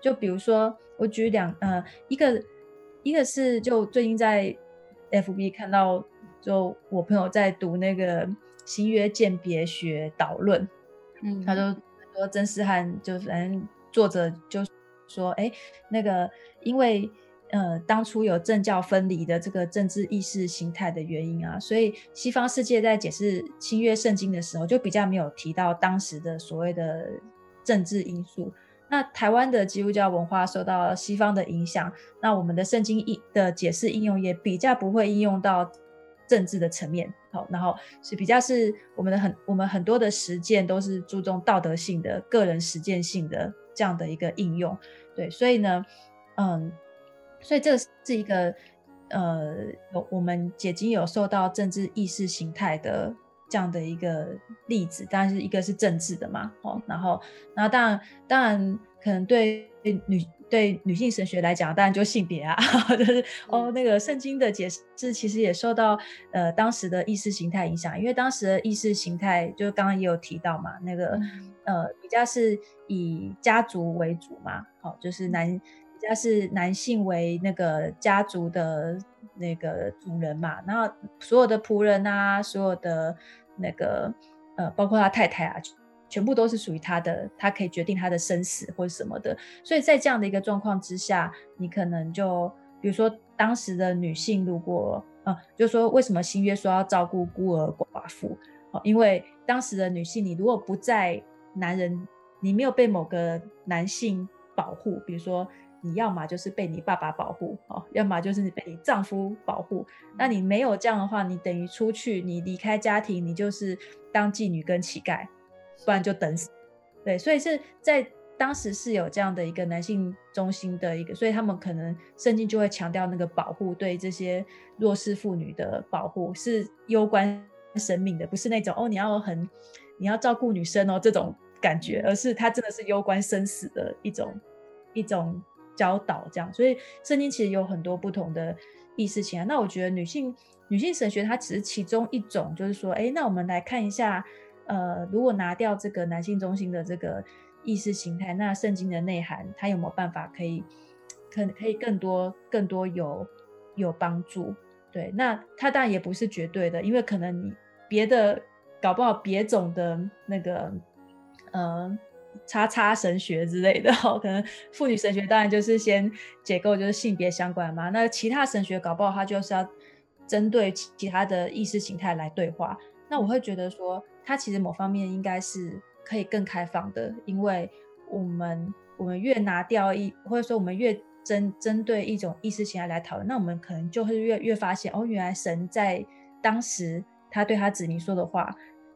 就比如说，我举两呃一个一个是就最近在 FB 看到，就我朋友在读那个新约鉴别学导论，嗯，他就说真思翰就反正。作者就说：“哎，那个，因为呃，当初有政教分离的这个政治意识形态的原因啊，所以西方世界在解释新约圣经的时候，就比较没有提到当时的所谓的政治因素。那台湾的基督教文化受到西方的影响，那我们的圣经应的解释应用也比较不会应用到政治的层面。好，然后是比较是我们的很我们很多的实践都是注重道德性的、个人实践性的。”这样的一个应用，对，所以呢，嗯，所以这是一个呃，我们解经有受到政治意识形态的这样的一个例子，但是一个是政治的嘛，哦，然后，那当然，当然可能对女。对女性神学来讲，当然就性别啊，[LAUGHS] 就是哦，那个圣经的解释其实也受到呃当时的意识形态影响，因为当时的意识形态就刚刚也有提到嘛，那个呃比较是以家族为主嘛，好，就是男比较是男性为那个家族的那个主人嘛，然后所有的仆人啊，所有的那个呃包括他太太啊。全部都是属于他的，他可以决定他的生死或者什么的。所以在这样的一个状况之下，你可能就比如说当时的女性，如果呃，就说为什么新约说要照顾孤儿寡妇？哦，因为当时的女性，你如果不在男人，你没有被某个男性保护，比如说你要么就是被你爸爸保护，哦，要么就是被你丈夫保护。那你没有这样的话，你等于出去，你离开家庭，你就是当妓女跟乞丐。不然就等死，对，所以是在当时是有这样的一个男性中心的一个，所以他们可能圣经就会强调那个保护，对这些弱势妇女的保护是攸关生命的，不是那种哦你要很你要照顾女生哦这种感觉，而是它真的是攸关生死的一种一种教导这样。所以圣经其实有很多不同的意思情啊。那我觉得女性女性神学它只是其中一种，就是说，哎，那我们来看一下。呃，如果拿掉这个男性中心的这个意识形态，那圣经的内涵，它有没有办法可以，可可以更多更多有有帮助？对，那它当然也不是绝对的，因为可能你别的搞不好别种的那个，呃，叉叉神学之类的，可能妇女神学当然就是先解构就是性别相关嘛，那其他神学搞不好它就是要针对其他的意识形态来对话。那我会觉得说。它其实某方面应该是可以更开放的，因为我们我们越拿掉一，或者说我们越针针对一种意识形态来讨论，那我们可能就会越越发现，哦，原来神在当时他对他子民说的话，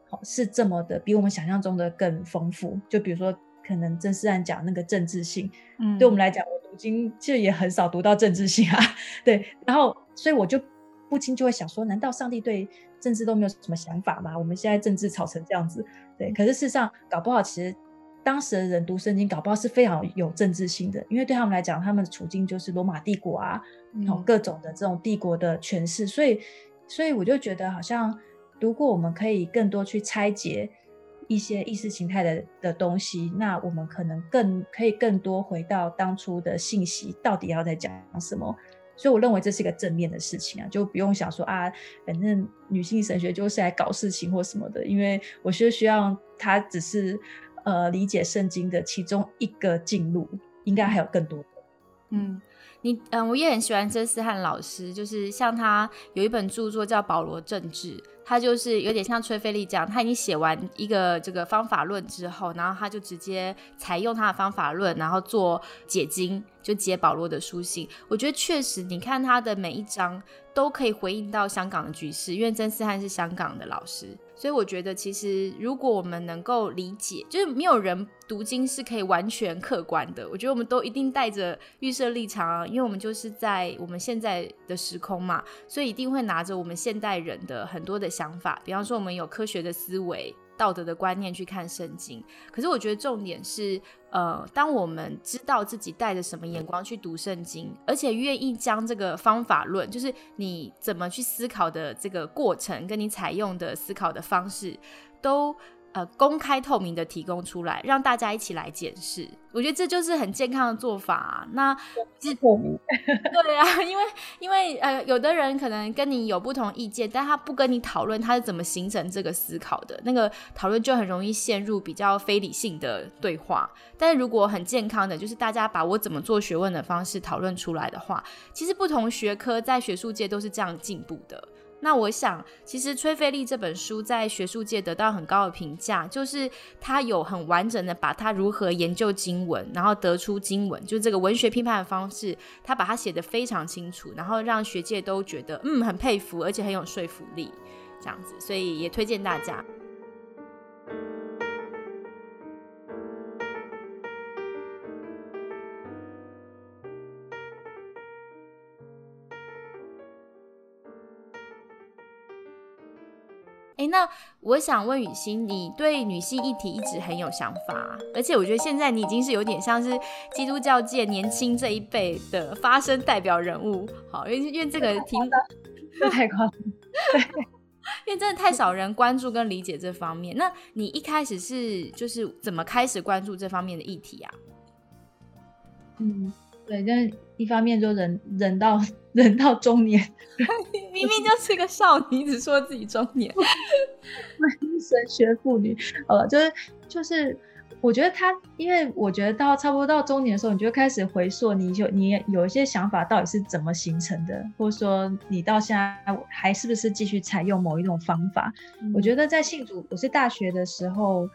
好是这么的，比我们想象中的更丰富。就比如说，可能曾思安讲那个政治性，嗯，对我们来讲，我读经其实也很少读到政治性啊，[LAUGHS] 对，然后所以我就不禁就会想说，难道上帝对？政治都没有什么想法嘛？我们现在政治吵成这样子，对。可是事实上，搞不好其实当时的人读圣经，搞不好是非常有政治性的，因为对他们来讲，他们的处境就是罗马帝国啊，哦，各种的这种帝国的权势。所以，所以我就觉得，好像如果我们可以更多去拆解一些意识形态的的东西，那我们可能更可以更多回到当初的信息到底要在讲什么。所以我认为这是一个正面的事情啊，就不用想说啊，反正女性神学就是来搞事情或什么的。因为我是需要她只是呃理解圣经的其中一个进入，应该还有更多的。嗯，你嗯，我也很喜欢曾思翰老师，就是像他有一本著作叫《保罗政治》。他就是有点像崔菲利这样，他已经写完一个这个方法论之后，然后他就直接采用他的方法论，然后做解经，就解保罗的书信。我觉得确实，你看他的每一章都可以回应到香港的局势，因为曾思翰是香港的老师。所以我觉得，其实如果我们能够理解，就是没有人读经是可以完全客观的。我觉得我们都一定带着预设立场啊，因为我们就是在我们现在的时空嘛，所以一定会拿着我们现代人的很多的想法。比方说，我们有科学的思维，道德的观念去看圣经。可是我觉得重点是，呃，当我们知道自己带着什么眼光去读圣经，而且愿意将这个方法论，就是你怎么去思考的这个过程，跟你采用的思考的方式，都。呃，公开透明的提供出来，让大家一起来检视。我觉得这就是很健康的做法。那是透明，[LAUGHS] 对啊，因为因为呃，有的人可能跟你有不同意见，但他不跟你讨论他是怎么形成这个思考的，那个讨论就很容易陷入比较非理性的对话。但是如果很健康的，就是大家把我怎么做学问的方式讨论出来的话，其实不同学科在学术界都是这样进步的。那我想，其实崔菲利这本书在学术界得到很高的评价，就是他有很完整的把他如何研究经文，然后得出经文，就这个文学批判的方式，他把它写得非常清楚，然后让学界都觉得嗯很佩服，而且很有说服力，这样子，所以也推荐大家。哎，那我想问雨欣，你对女性议题一直很有想法，而且我觉得现在你已经是有点像是基督教界年轻这一辈的发声代表人物。好，因为因为这个题目太夸张，对，[LAUGHS] 因为真的太少人关注跟理解这方面。那你一开始是就是怎么开始关注这方面的议题啊？嗯。对，但一方面就忍忍到忍到中年，[LAUGHS] 明明就是个少女，只说自己中年，[LAUGHS] 神学妇女，呃，就是就是，我觉得他，因为我觉得到差不多到中年的时候，你就开始回溯，你就你有一些想法到底是怎么形成的，或者说你到现在还是不是继续采用某一种方法？我觉得在信主，我是大学的时候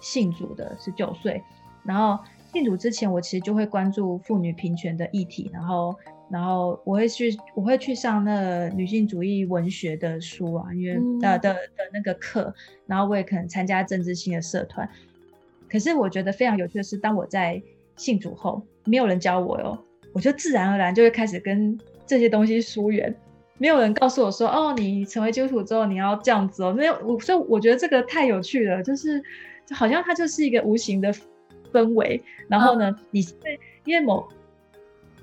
信主的，十九岁，然后。信主之前，我其实就会关注妇女平权的议题，然后，然后我会去，我会去上那女性主义文学的书啊，因为的的的那个课，然后我也可能参加政治性的社团。可是我觉得非常有趣的是，当我在信主后，没有人教我哟，我就自然而然就会开始跟这些东西疏远，没有人告诉我说，哦，你成为基督徒之后你要这样子哦，没有，我所以我觉得这个太有趣了，就是好像它就是一个无形的。氛围，然后呢？你因为因为某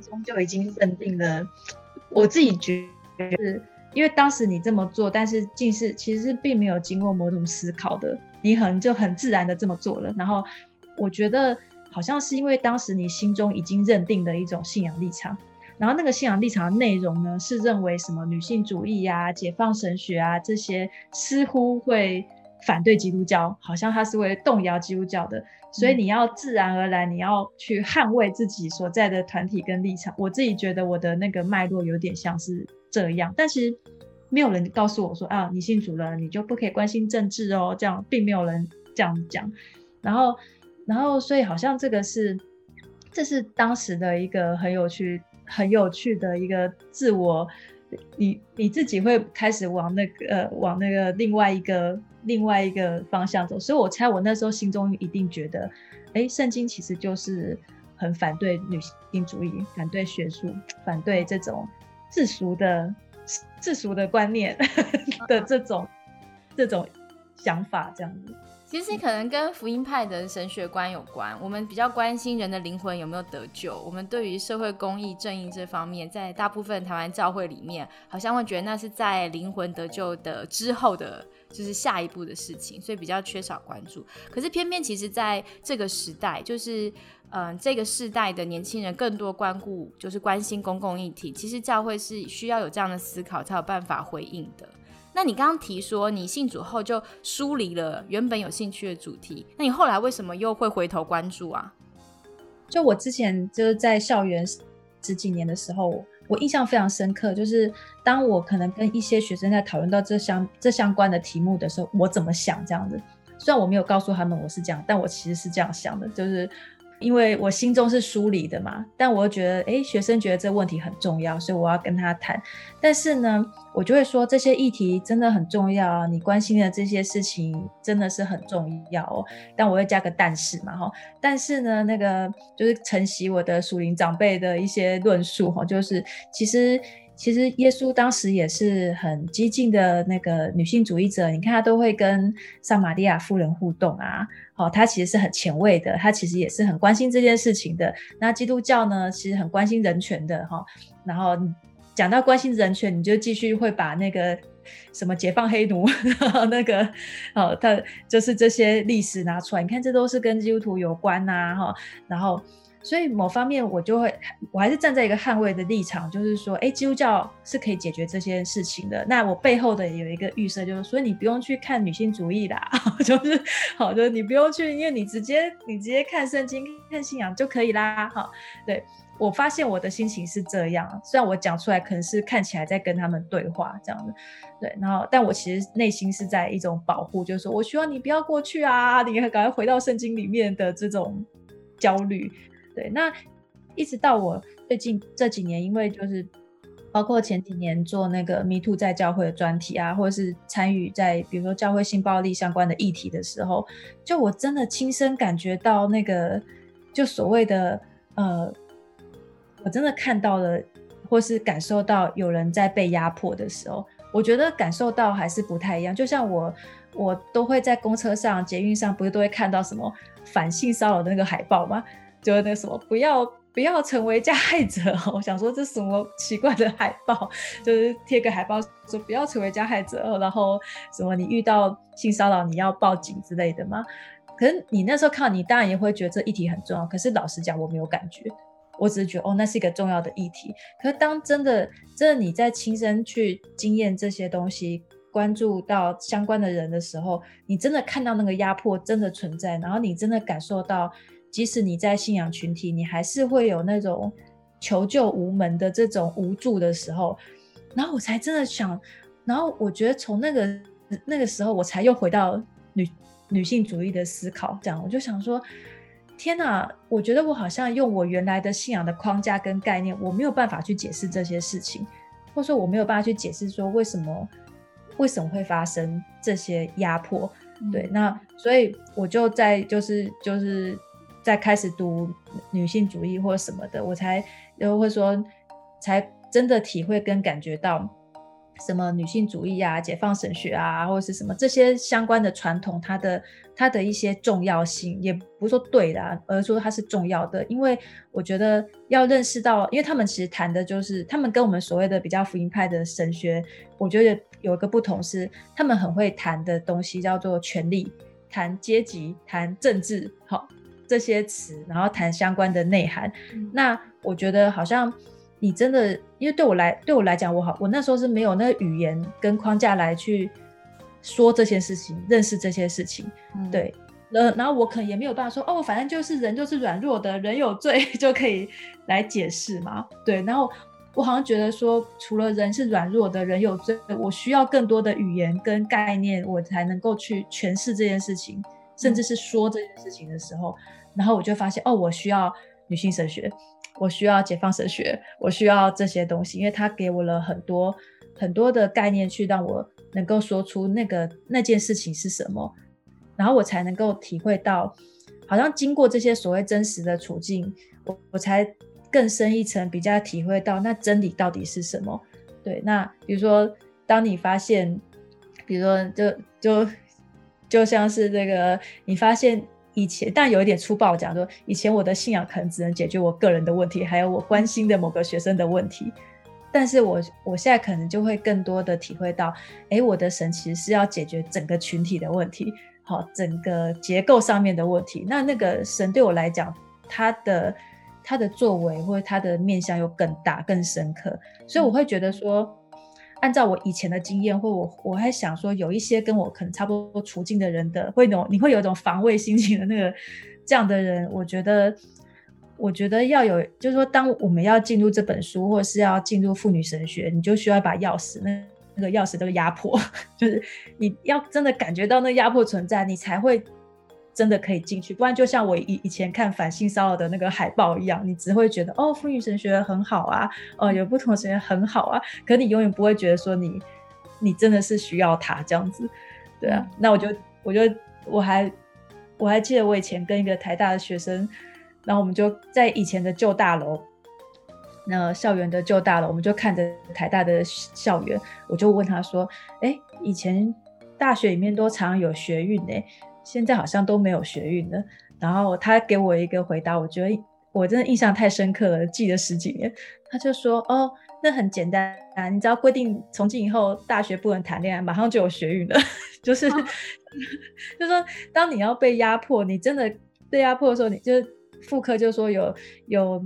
中就已经认定了，我自己觉得，因为当时你这么做，但是竟是其实并没有经过某种思考的，你很就很自然的这么做了。然后我觉得好像是因为当时你心中已经认定的一种信仰立场，然后那个信仰立场的内容呢，是认为什么女性主义呀、解放神学啊这些，似乎会反对基督教，好像他是会动摇基督教的。所以你要自然而然，你要去捍卫自己所在的团体跟立场。我自己觉得我的那个脉络有点像是这样，但是没有人告诉我说啊，你信主了，你就不可以关心政治哦。这样并没有人这样讲。然后，然后，所以好像这个是，这是当时的一个很有趣、很有趣的一个自我，你你自己会开始往那个呃，往那个另外一个。另外一个方向走，所以我猜我那时候心中一定觉得，哎，圣经其实就是很反对女性主义，反对学术，反对这种世俗的世俗的观念 [LAUGHS] 的这种这种想法，这样子。其实可能跟福音派的神学观有关。我们比较关心人的灵魂有没有得救。我们对于社会公益、正义这方面，在大部分台湾教会里面，好像会觉得那是在灵魂得救的之后的。就是下一步的事情，所以比较缺少关注。可是偏偏其实在这个时代，就是嗯，这个世代的年轻人更多关顾，就是关心公共议题。其实教会是需要有这样的思考，才有办法回应的。那你刚刚提说你信主后就疏离了原本有兴趣的主题，那你后来为什么又会回头关注啊？就我之前就是在校园十几年的时候。我印象非常深刻，就是当我可能跟一些学生在讨论到这相这相关的题目的时候，我怎么想这样子？虽然我没有告诉他们我是这样，但我其实是这样想的，就是。因为我心中是疏离的嘛，但我又觉得，哎，学生觉得这问题很重要，所以我要跟他谈。但是呢，我就会说这些议题真的很重要啊，你关心的这些事情真的是很重要哦。但我会加个但是嘛，哈，但是呢，那个就是承袭我的属灵长辈的一些论述，哈，就是其实。其实耶稣当时也是很激进的那个女性主义者，你看他都会跟撒玛利亚夫人互动啊，好，他其实是很前卫的，他其实也是很关心这件事情的。那基督教呢，其实很关心人权的哈。然后讲到关心人权，你就继续会把那个什么解放黑奴那个，哦，他就是这些历史拿出来，你看这都是跟基督徒有关呐，哈，然后。所以某方面我就会，我还是站在一个捍卫的立场，就是说，哎，基督教是可以解决这些事情的。那我背后的有一个预设，就是所以你不用去看女性主义啦，[LAUGHS] 就是好，的你不用去，因为你直接你直接看圣经、看信仰就可以啦。哈，对我发现我的心情是这样，虽然我讲出来可能是看起来在跟他们对话这样子，对，然后但我其实内心是在一种保护，就是说我希望你不要过去啊，你赶快回到圣经里面的这种焦虑。对，那一直到我最近这几年，因为就是包括前几年做那个 Me Too 在教会的专题啊，或者是参与在比如说教会性暴力相关的议题的时候，就我真的亲身感觉到那个，就所谓的呃，我真的看到了，或是感受到有人在被压迫的时候，我觉得感受到还是不太一样。就像我，我都会在公车上、捷运上，不是都会看到什么反性骚扰的那个海报吗？就是那什么，不要不要成为加害者。[LAUGHS] 我想说，这什么奇怪的海报？就是贴个海报说不要成为加害者，然后什么你遇到性骚扰你要报警之类的吗？可是你那时候看，你当然也会觉得这议题很重要。可是老实讲，我没有感觉，我只是觉得哦，那是一个重要的议题。可是当真的真的你在亲身去经验这些东西，关注到相关的人的时候，你真的看到那个压迫真的存在，然后你真的感受到。即使你在信仰群体，你还是会有那种求救无门的这种无助的时候，然后我才真的想，然后我觉得从那个那个时候，我才又回到女女性主义的思考，这样。我就想说，天哪，我觉得我好像用我原来的信仰的框架跟概念，我没有办法去解释这些事情，或者说我没有办法去解释说为什么为什么会发生这些压迫，对，那所以我就在就是就是。在开始读女性主义或什么的，我才又会说，才真的体会跟感觉到什么女性主义啊、解放神学啊，或者是什么这些相关的传统，它的它的一些重要性，也不是说对的，而是说它是重要的。因为我觉得要认识到，因为他们其实谈的就是，他们跟我们所谓的比较福音派的神学，我觉得有一个不同是，他们很会谈的东西叫做权力，谈阶级，谈政治，好。这些词，然后谈相关的内涵。那我觉得好像你真的，因为对我来，对我来讲，我好，我那时候是没有那个语言跟框架来去说这些事情，认识这些事情。对，呃，然后我可能也没有办法说，哦，反正就是人就是软弱的，人有罪 [LAUGHS] 就可以来解释嘛。对，然后我好像觉得说，除了人是软弱的，人有罪，我需要更多的语言跟概念，我才能够去诠释这件事情，甚至是说这件事情的时候。然后我就发现，哦，我需要女性神学，我需要解放神学，我需要这些东西，因为它给我了很多很多的概念，去让我能够说出那个那件事情是什么，然后我才能够体会到，好像经过这些所谓真实的处境，我我才更深一层比较体会到那真理到底是什么。对，那比如说，当你发现，比如说，就就就像是这个，你发现。以前，但有一点粗暴讲说，以前我的信仰可能只能解决我个人的问题，还有我关心的某个学生的问题。但是我我现在可能就会更多的体会到，哎，我的神其实是要解决整个群体的问题，好，整个结构上面的问题。那那个神对我来讲，他的他的作为或者他的面向又更大、更深刻，所以我会觉得说。按照我以前的经验，或我我还想说，有一些跟我可能差不多处境的人的，会种你会有一种防卫心情的那个这样的人，我觉得，我觉得要有，就是说，当我们要进入这本书，或是要进入妇女神学，你就需要把钥匙，那那个钥匙都压迫，[LAUGHS] 就是你要真的感觉到那压迫存在，你才会。真的可以进去，不然就像我以以前看反性骚扰的那个海报一样，你只会觉得哦，妇女神学很好啊，哦，有不同的神学很好啊，可你永远不会觉得说你你真的是需要它这样子，对啊。那我就我就我还我还记得我以前跟一个台大的学生，然后我们就在以前的旧大楼，那校园的旧大楼，我们就看着台大的校园，我就问他说：“哎，以前大学里面都常有学运呢，现在好像都没有学运了。”然后他给我一个回答，我觉得我真的印象太深刻了，记了十几年。他就说：“哦，那很简单啊，你只要规定从今以后大学不能谈恋爱，马上就有学运了。[LAUGHS] 就是，[LAUGHS] 就说当你要被压迫，你真的被压迫的时候，你就妇科就说有有。”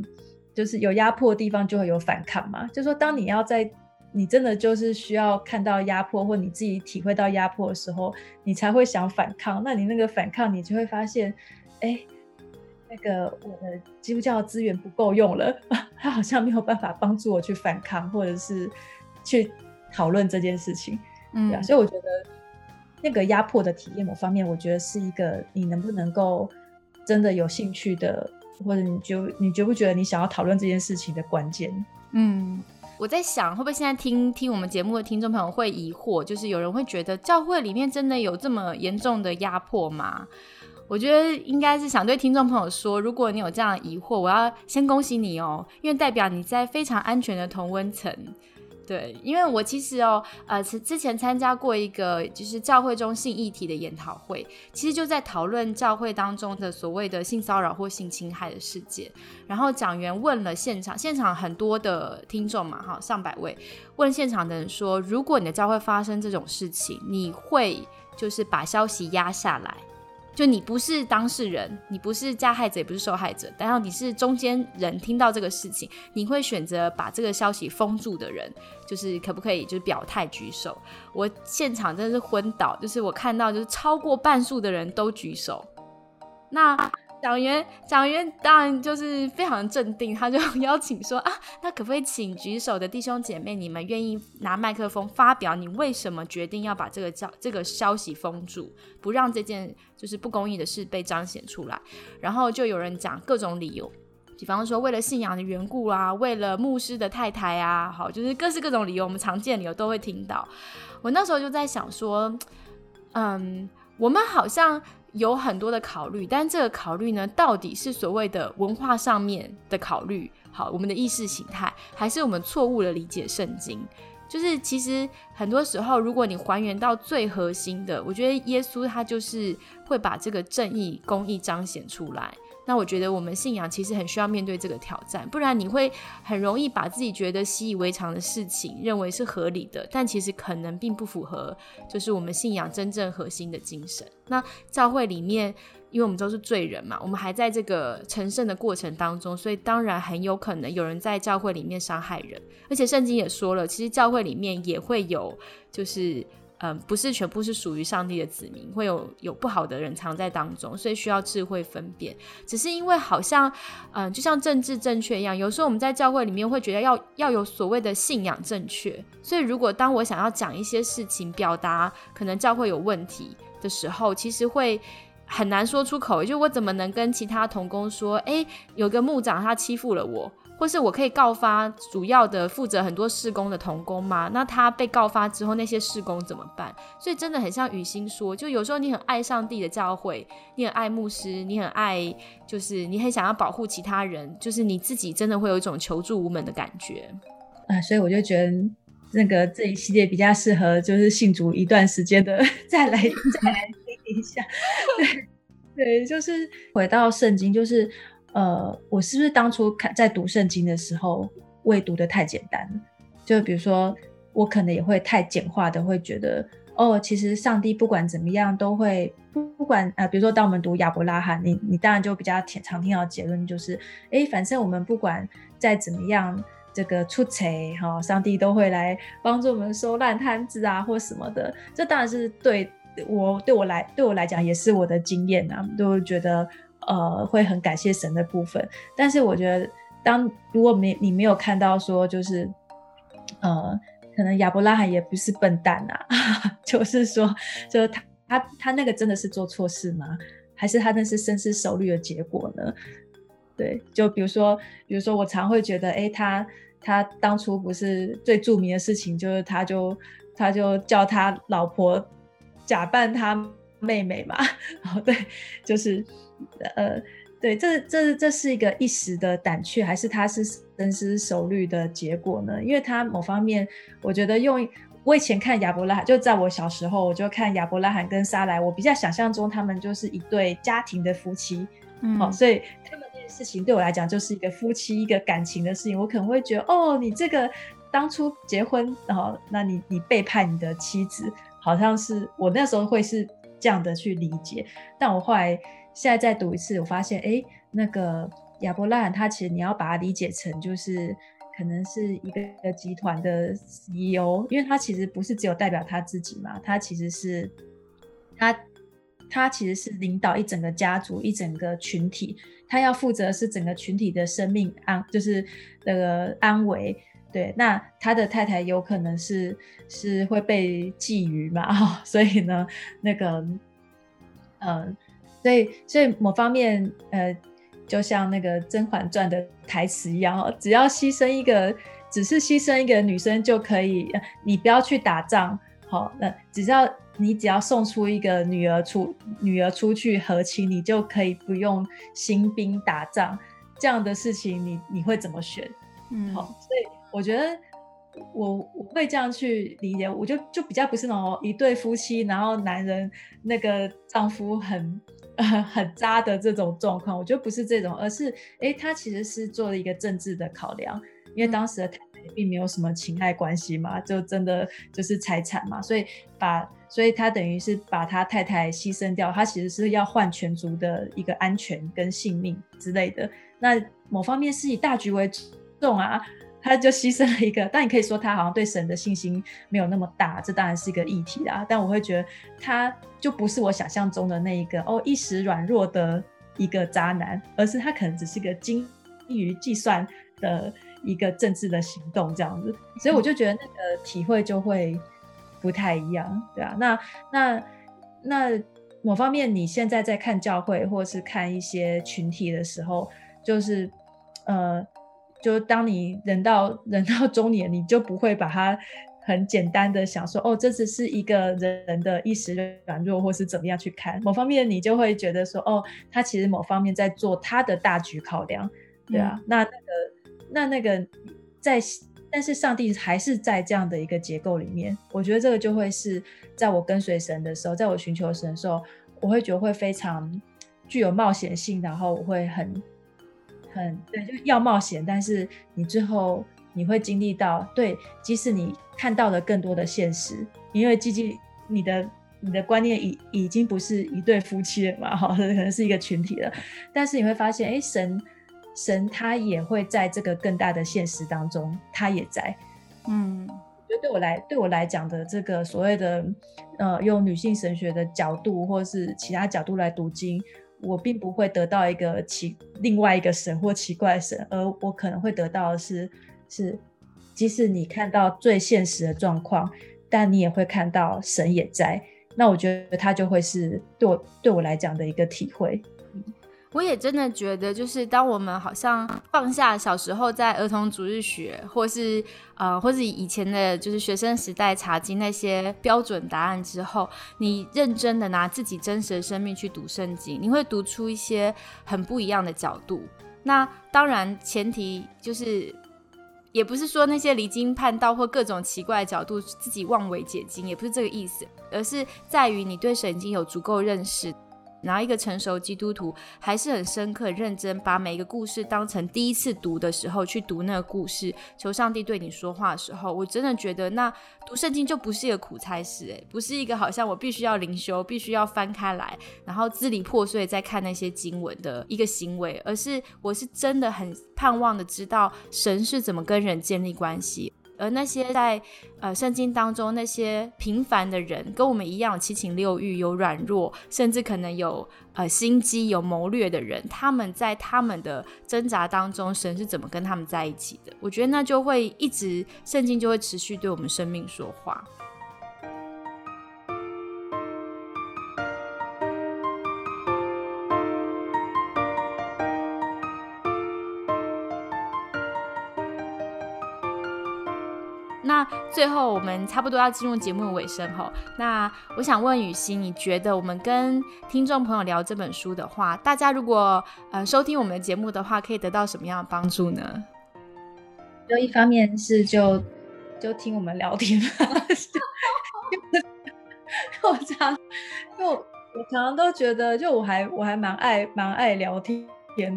就是有压迫的地方就会有反抗嘛，就说当你要在你真的就是需要看到压迫或你自己体会到压迫的时候，你才会想反抗。那你那个反抗，你就会发现，哎，那个我的基督教资源不够用了，[LAUGHS] 他好像没有办法帮助我去反抗，或者是去讨论这件事情。嗯，对啊，所以我觉得那个压迫的体验某方面，我觉得是一个你能不能够真的有兴趣的。或者你就你觉不觉得你想要讨论这件事情的关键？嗯，我在想会不会现在听听我们节目的听众朋友会疑惑，就是有人会觉得教会里面真的有这么严重的压迫吗？我觉得应该是想对听众朋友说，如果你有这样的疑惑，我要先恭喜你哦，因为代表你在非常安全的同温层。对，因为我其实哦，呃，之前参加过一个就是教会中性议题的研讨会，其实就在讨论教会当中的所谓的性骚扰或性侵害的事件。然后讲员问了现场，现场很多的听众嘛，哈，上百位，问现场的人说，如果你的教会发生这种事情，你会就是把消息压下来？就你不是当事人，你不是加害者，也不是受害者，然后你是中间人，听到这个事情，你会选择把这个消息封住的人，就是可不可以就是表态举手？我现场真的是昏倒，就是我看到就是超过半数的人都举手，那。讲员，讲员当然就是非常镇定，他就 [LAUGHS] 邀请说啊，那可不可以请举手的弟兄姐妹，你们愿意拿麦克风发表你为什么决定要把这个消这个消息封住，不让这件就是不公义的事被彰显出来？然后就有人讲各种理由，比方说为了信仰的缘故啊，为了牧师的太太啊，好，就是各式各种理由，我们常见理由都会听到。我那时候就在想说，嗯，我们好像。有很多的考虑，但这个考虑呢，到底是所谓的文化上面的考虑，好，我们的意识形态，还是我们错误的理解圣经？就是其实很多时候，如果你还原到最核心的，我觉得耶稣他就是会把这个正义、公义彰显出来。那我觉得我们信仰其实很需要面对这个挑战，不然你会很容易把自己觉得习以为常的事情认为是合理的，但其实可能并不符合就是我们信仰真正核心的精神。那教会里面，因为我们都是罪人嘛，我们还在这个成圣的过程当中，所以当然很有可能有人在教会里面伤害人，而且圣经也说了，其实教会里面也会有就是。嗯，不是全部是属于上帝的子民，会有有不好的人藏在当中，所以需要智慧分辨。只是因为好像，嗯，就像政治正确一样，有时候我们在教会里面会觉得要要有所谓的信仰正确，所以如果当我想要讲一些事情，表达可能教会有问题的时候，其实会很难说出口。就我怎么能跟其他同工说，哎，有个牧长他欺负了我。或是我可以告发主要的负责很多事工的童工吗？那他被告发之后，那些事工怎么办？所以真的很像雨欣说，就有时候你很爱上帝的教会，你很爱牧师，你很爱，就是你很想要保护其他人，就是你自己真的会有一种求助无门的感觉啊。所以我就觉得那个这一系列比较适合，就是信主一段时间的 [LAUGHS] 再来再来听一下。[LAUGHS] 对对，就是回到圣经，就是。呃，我是不是当初看在读圣经的时候，未读的太简单了？就比如说，我可能也会太简化的，会觉得哦，其实上帝不管怎么样都会不管呃，比如说当我们读亚伯拉罕，你你当然就比较常听到结论就是，哎，反正我们不管再怎么样这个出贼哈，上帝都会来帮助我们收烂摊子啊，或什么的。这当然是对我对我来对我来讲也是我的经验啊，都觉得。呃，会很感谢神的部分，但是我觉得，当如果没你没有看到说，就是呃，可能亚伯拉罕也不是笨蛋啊，[LAUGHS] 就是说，就他他他那个真的是做错事吗？还是他那是深思熟虑的结果呢？对，就比如说，比如说我常会觉得，哎，他他当初不是最著名的事情，就是他就他就叫他老婆假扮他妹妹嘛，哦，[LAUGHS] 对，就是。呃，对，这这这是一个一时的胆怯，还是他是深思熟虑的结果呢？因为他某方面，我觉得用我以前看亚伯拉罕，就在我小时候，我就看亚伯拉罕跟莎莱，我比较想象中他们就是一对家庭的夫妻，嗯好，所以他们这件事情对我来讲就是一个夫妻一个感情的事情，我可能会觉得，哦，你这个当初结婚，然后那你你背叛你的妻子，好像是我那时候会是这样的去理解，但我后来。现在再读一次，我发现，哎，那个亚伯拉罕，他其实你要把它理解成，就是可能是一个集团的 CEO，因为他其实不是只有代表他自己嘛，他其实是他他其实是领导一整个家族，一整个群体，他要负责是整个群体的生命安，就是那个安危。对，那他的太太有可能是是会被觊觎嘛，[LAUGHS] 所以呢，那个，嗯。所以，所以某方面，呃，就像那个《甄嬛传》的台词一样，只要牺牲一个，只是牺牲一个女生就可以，你不要去打仗，好，那只要你只要送出一个女儿出女儿出去和亲，你就可以不用兴兵打仗，这样的事情，你你会怎么选？嗯，好，所以我觉得。我我会这样去理解，我就就比较不是那种一对夫妻，然后男人那个丈夫很很渣的这种状况，我觉得不是这种，而是哎，他其实是做了一个政治的考量，因为当时的太太并没有什么情爱关系嘛，就真的就是财产嘛，所以把所以他等于是把他太太牺牲掉，他其实是要换全族的一个安全跟性命之类的，那某方面是以大局为重啊。他就牺牲了一个，但你可以说他好像对神的信心没有那么大，这当然是一个议题啦。但我会觉得他就不是我想象中的那一个哦一时软弱的一个渣男，而是他可能只是个精于计算的一个政治的行动这样子。所以我就觉得那个体会就会不太一样，对啊。那那那某方面，你现在在看教会或是看一些群体的时候，就是呃。就当你人到人到中年，你就不会把它很简单的想说，哦，这只是一个人的一时软弱，或是怎么样去看某方面，你就会觉得说，哦，他其实某方面在做他的大局考量，对啊，那那个那那个在，但是上帝还是在这样的一个结构里面，我觉得这个就会是在我跟随神的时候，在我寻求神的时候，我会觉得会非常具有冒险性，然后我会很。很对，就是要冒险，但是你最后你会经历到，对，即使你看到了更多的现实，因为基基你的你的观念已已经不是一对夫妻了嘛，哈，[LAUGHS] 可能是一个群体了，但是你会发现，哎，神神他也会在这个更大的现实当中，他也在，嗯，就对我来对我来讲的这个所谓的呃，用女性神学的角度或是其他角度来读经。我并不会得到一个奇另外一个神或奇怪神，而我可能会得到的是，是即使你看到最现实的状况，但你也会看到神也在。那我觉得他就会是对我对我来讲的一个体会。我也真的觉得，就是当我们好像放下小时候在儿童主日学，或是呃，或是以前的，就是学生时代查经那些标准答案之后，你认真的拿自己真实的生命去读圣经，你会读出一些很不一样的角度。那当然前提就是，也不是说那些离经叛道或各种奇怪的角度自己妄为解经，也不是这个意思，而是在于你对神经有足够认识。然后一个成熟基督徒还是很深刻、认真，把每一个故事当成第一次读的时候去读那个故事，求上帝对你说话的时候，我真的觉得那读圣经就不是一个苦差事，诶，不是一个好像我必须要灵修、必须要翻开来，然后支离破碎在看那些经文的一个行为，而是我是真的很盼望的知道神是怎么跟人建立关系。而那些在呃圣经当中那些平凡的人，跟我们一样七情六欲、有软弱，甚至可能有呃心机、有谋略的人，他们在他们的挣扎当中，神是怎么跟他们在一起的？我觉得那就会一直圣经就会持续对我们生命说话。那最后我们差不多要进入节目的尾声吼，那我想问雨欣，你觉得我们跟听众朋友聊这本书的话，大家如果呃收听我们的节目的话，可以得到什么样的帮助呢？就一方面是就就听我们聊天，我常就我常常都觉得，就我还我还蛮爱蛮爱聊天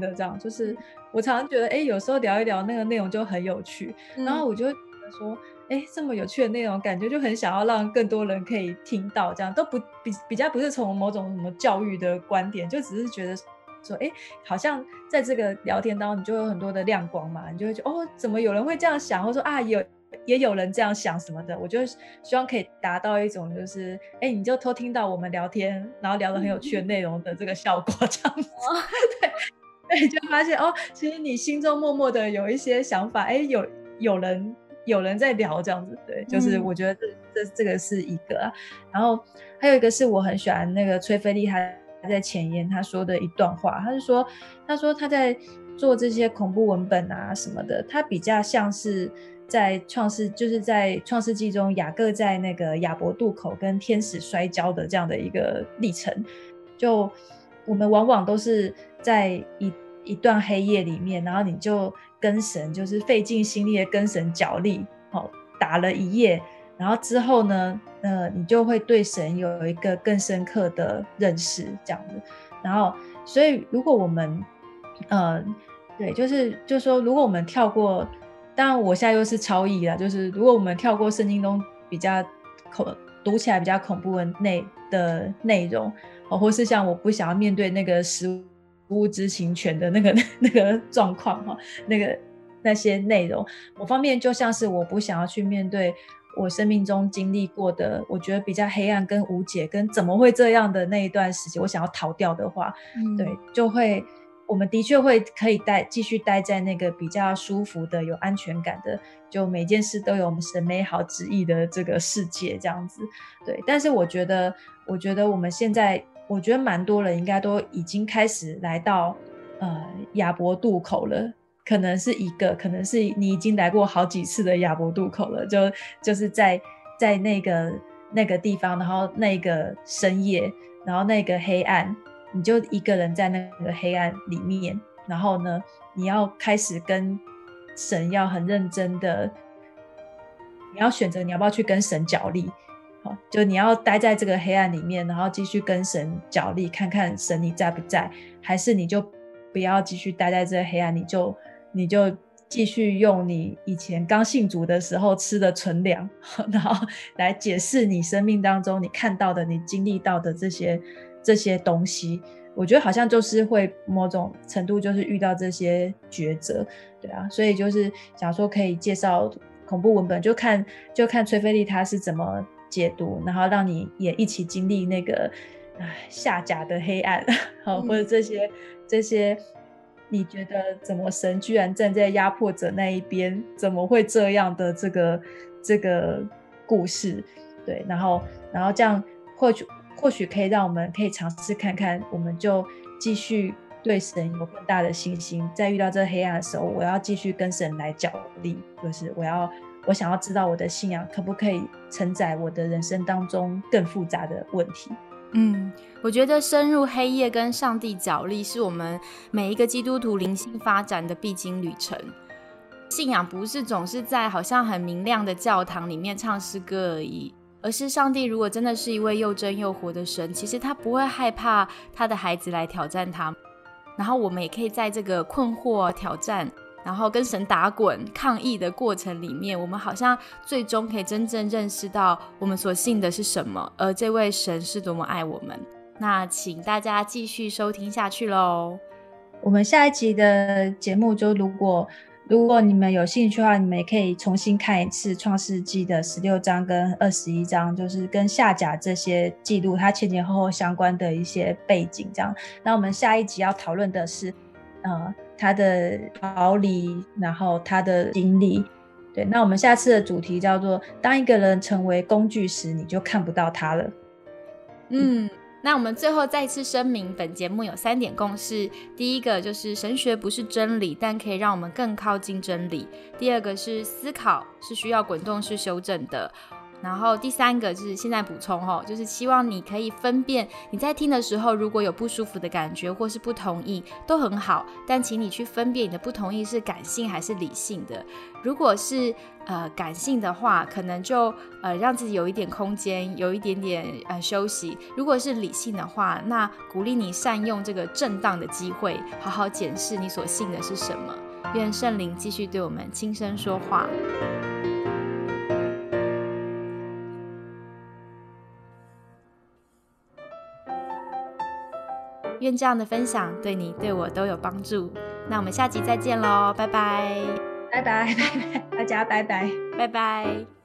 的，这样就是我常常觉得，哎，有时候聊一聊那个内容就很有趣，然后我就觉得说。哎，这么有趣的内容，感觉就很想要让更多人可以听到，这样都不比比较不是从某种什么教育的观点，就只是觉得说，哎，好像在这个聊天当中，你就有很多的亮光嘛，你就会觉得哦，怎么有人会这样想，或者说啊，有也有人这样想什么的，我就希望可以达到一种就是，哎，你就偷听到我们聊天，然后聊得很有趣的内容的这个效果，这样子，[LAUGHS] 对对，就发现哦，其实你心中默默的有一些想法，哎，有有人。有人在聊这样子，对，就是我觉得这这这个是一个，然后还有一个是我很喜欢那个崔菲利他在前言他说的一段话，他是说他说他在做这些恐怖文本啊什么的，他比较像是在创世，就是在创世纪中雅各在那个亚伯渡口跟天使摔跤的这样的一个历程，就我们往往都是在一一段黑夜里面，然后你就。跟神就是费尽心力的跟神角力，好打了一夜，然后之后呢，呃，你就会对神有一个更深刻的认识，这样子。然后，所以如果我们，呃，对，就是就说，如果我们跳过，当然我现在又是超译了，就是如果我们跳过圣经中比较恐读起来比较恐怖的内的内容，哦，或是像我不想要面对那个食物。物知情权的那个 [LAUGHS] 那个状况哈，那个那些内容，某方面就像是我不想要去面对我生命中经历过的，我觉得比较黑暗跟无解跟怎么会这样的那一段时间，我想要逃掉的话，对，就会我们的确会可以待继续待在那个比较舒服的、有安全感的，就每件事都有我们神美好旨意的这个世界这样子，对。但是我觉得，我觉得我们现在。我觉得蛮多人应该都已经开始来到呃亚伯渡口了，可能是一个，可能是你已经来过好几次的亚伯渡口了，就就是在在那个那个地方，然后那个深夜，然后那个黑暗，你就一个人在那个黑暗里面，然后呢，你要开始跟神要很认真的，你要选择你要不要去跟神角力。就你要待在这个黑暗里面，然后继续跟神角力，看看神你在不在，还是你就不要继续待在这个黑暗，你就你就继续用你以前刚信主的时候吃的存粮，[LAUGHS] 然后来解释你生命当中你看到的、你经历到的这些这些东西。我觉得好像就是会某种程度就是遇到这些抉择，对啊，所以就是想说可以介绍恐怖文本，就看就看崔菲利他是怎么。解读，然后让你也一起经历那个下甲的黑暗，好，或者这些这些，你觉得怎么神居然站在压迫者那一边？怎么会这样的这个这个故事？对，然后然后这样或许或许可以让我们可以尝试看看，我们就继续对神有更大的信心。在遇到这黑暗的时候，我要继续跟神来角力，就是我要。我想要知道我的信仰可不可以承载我的人生当中更复杂的问题。嗯，我觉得深入黑夜跟上帝角力是我们每一个基督徒灵性发展的必经旅程。信仰不是总是在好像很明亮的教堂里面唱诗歌而已，而是上帝如果真的是一位又真又活的神，其实他不会害怕他的孩子来挑战他。然后我们也可以在这个困惑挑战。然后跟神打滚抗议的过程里面，我们好像最终可以真正认识到我们所信的是什么，而这位神是多么爱我们。那请大家继续收听下去喽。我们下一集的节目就如果如果你们有兴趣的话，你们也可以重新看一次《创世纪》的十六章跟二十一章，就是跟下甲这些记录它前前后后相关的一些背景。这样，那我们下一集要讨论的是，呃。他的逃离，然后他的经历，对。那我们下次的主题叫做“当一个人成为工具时，你就看不到他了”。嗯。那我们最后再次声明，本节目有三点共识：第一个就是神学不是真理，但可以让我们更靠近真理；第二个是思考是需要滚动式修正的。然后第三个就是现在补充哦，就是希望你可以分辨你在听的时候，如果有不舒服的感觉或是不同意，都很好。但请你去分辨你的不同意是感性还是理性的。如果是呃感性的话，可能就呃让自己有一点空间，有一点点呃休息。如果是理性的话，那鼓励你善用这个震荡的机会，好好检视你所信的是什么。愿圣灵继续对我们轻声说话。愿这样的分享对你、对我都有帮助。那我们下集再见喽，拜拜，拜拜，拜拜，大家拜拜，拜拜。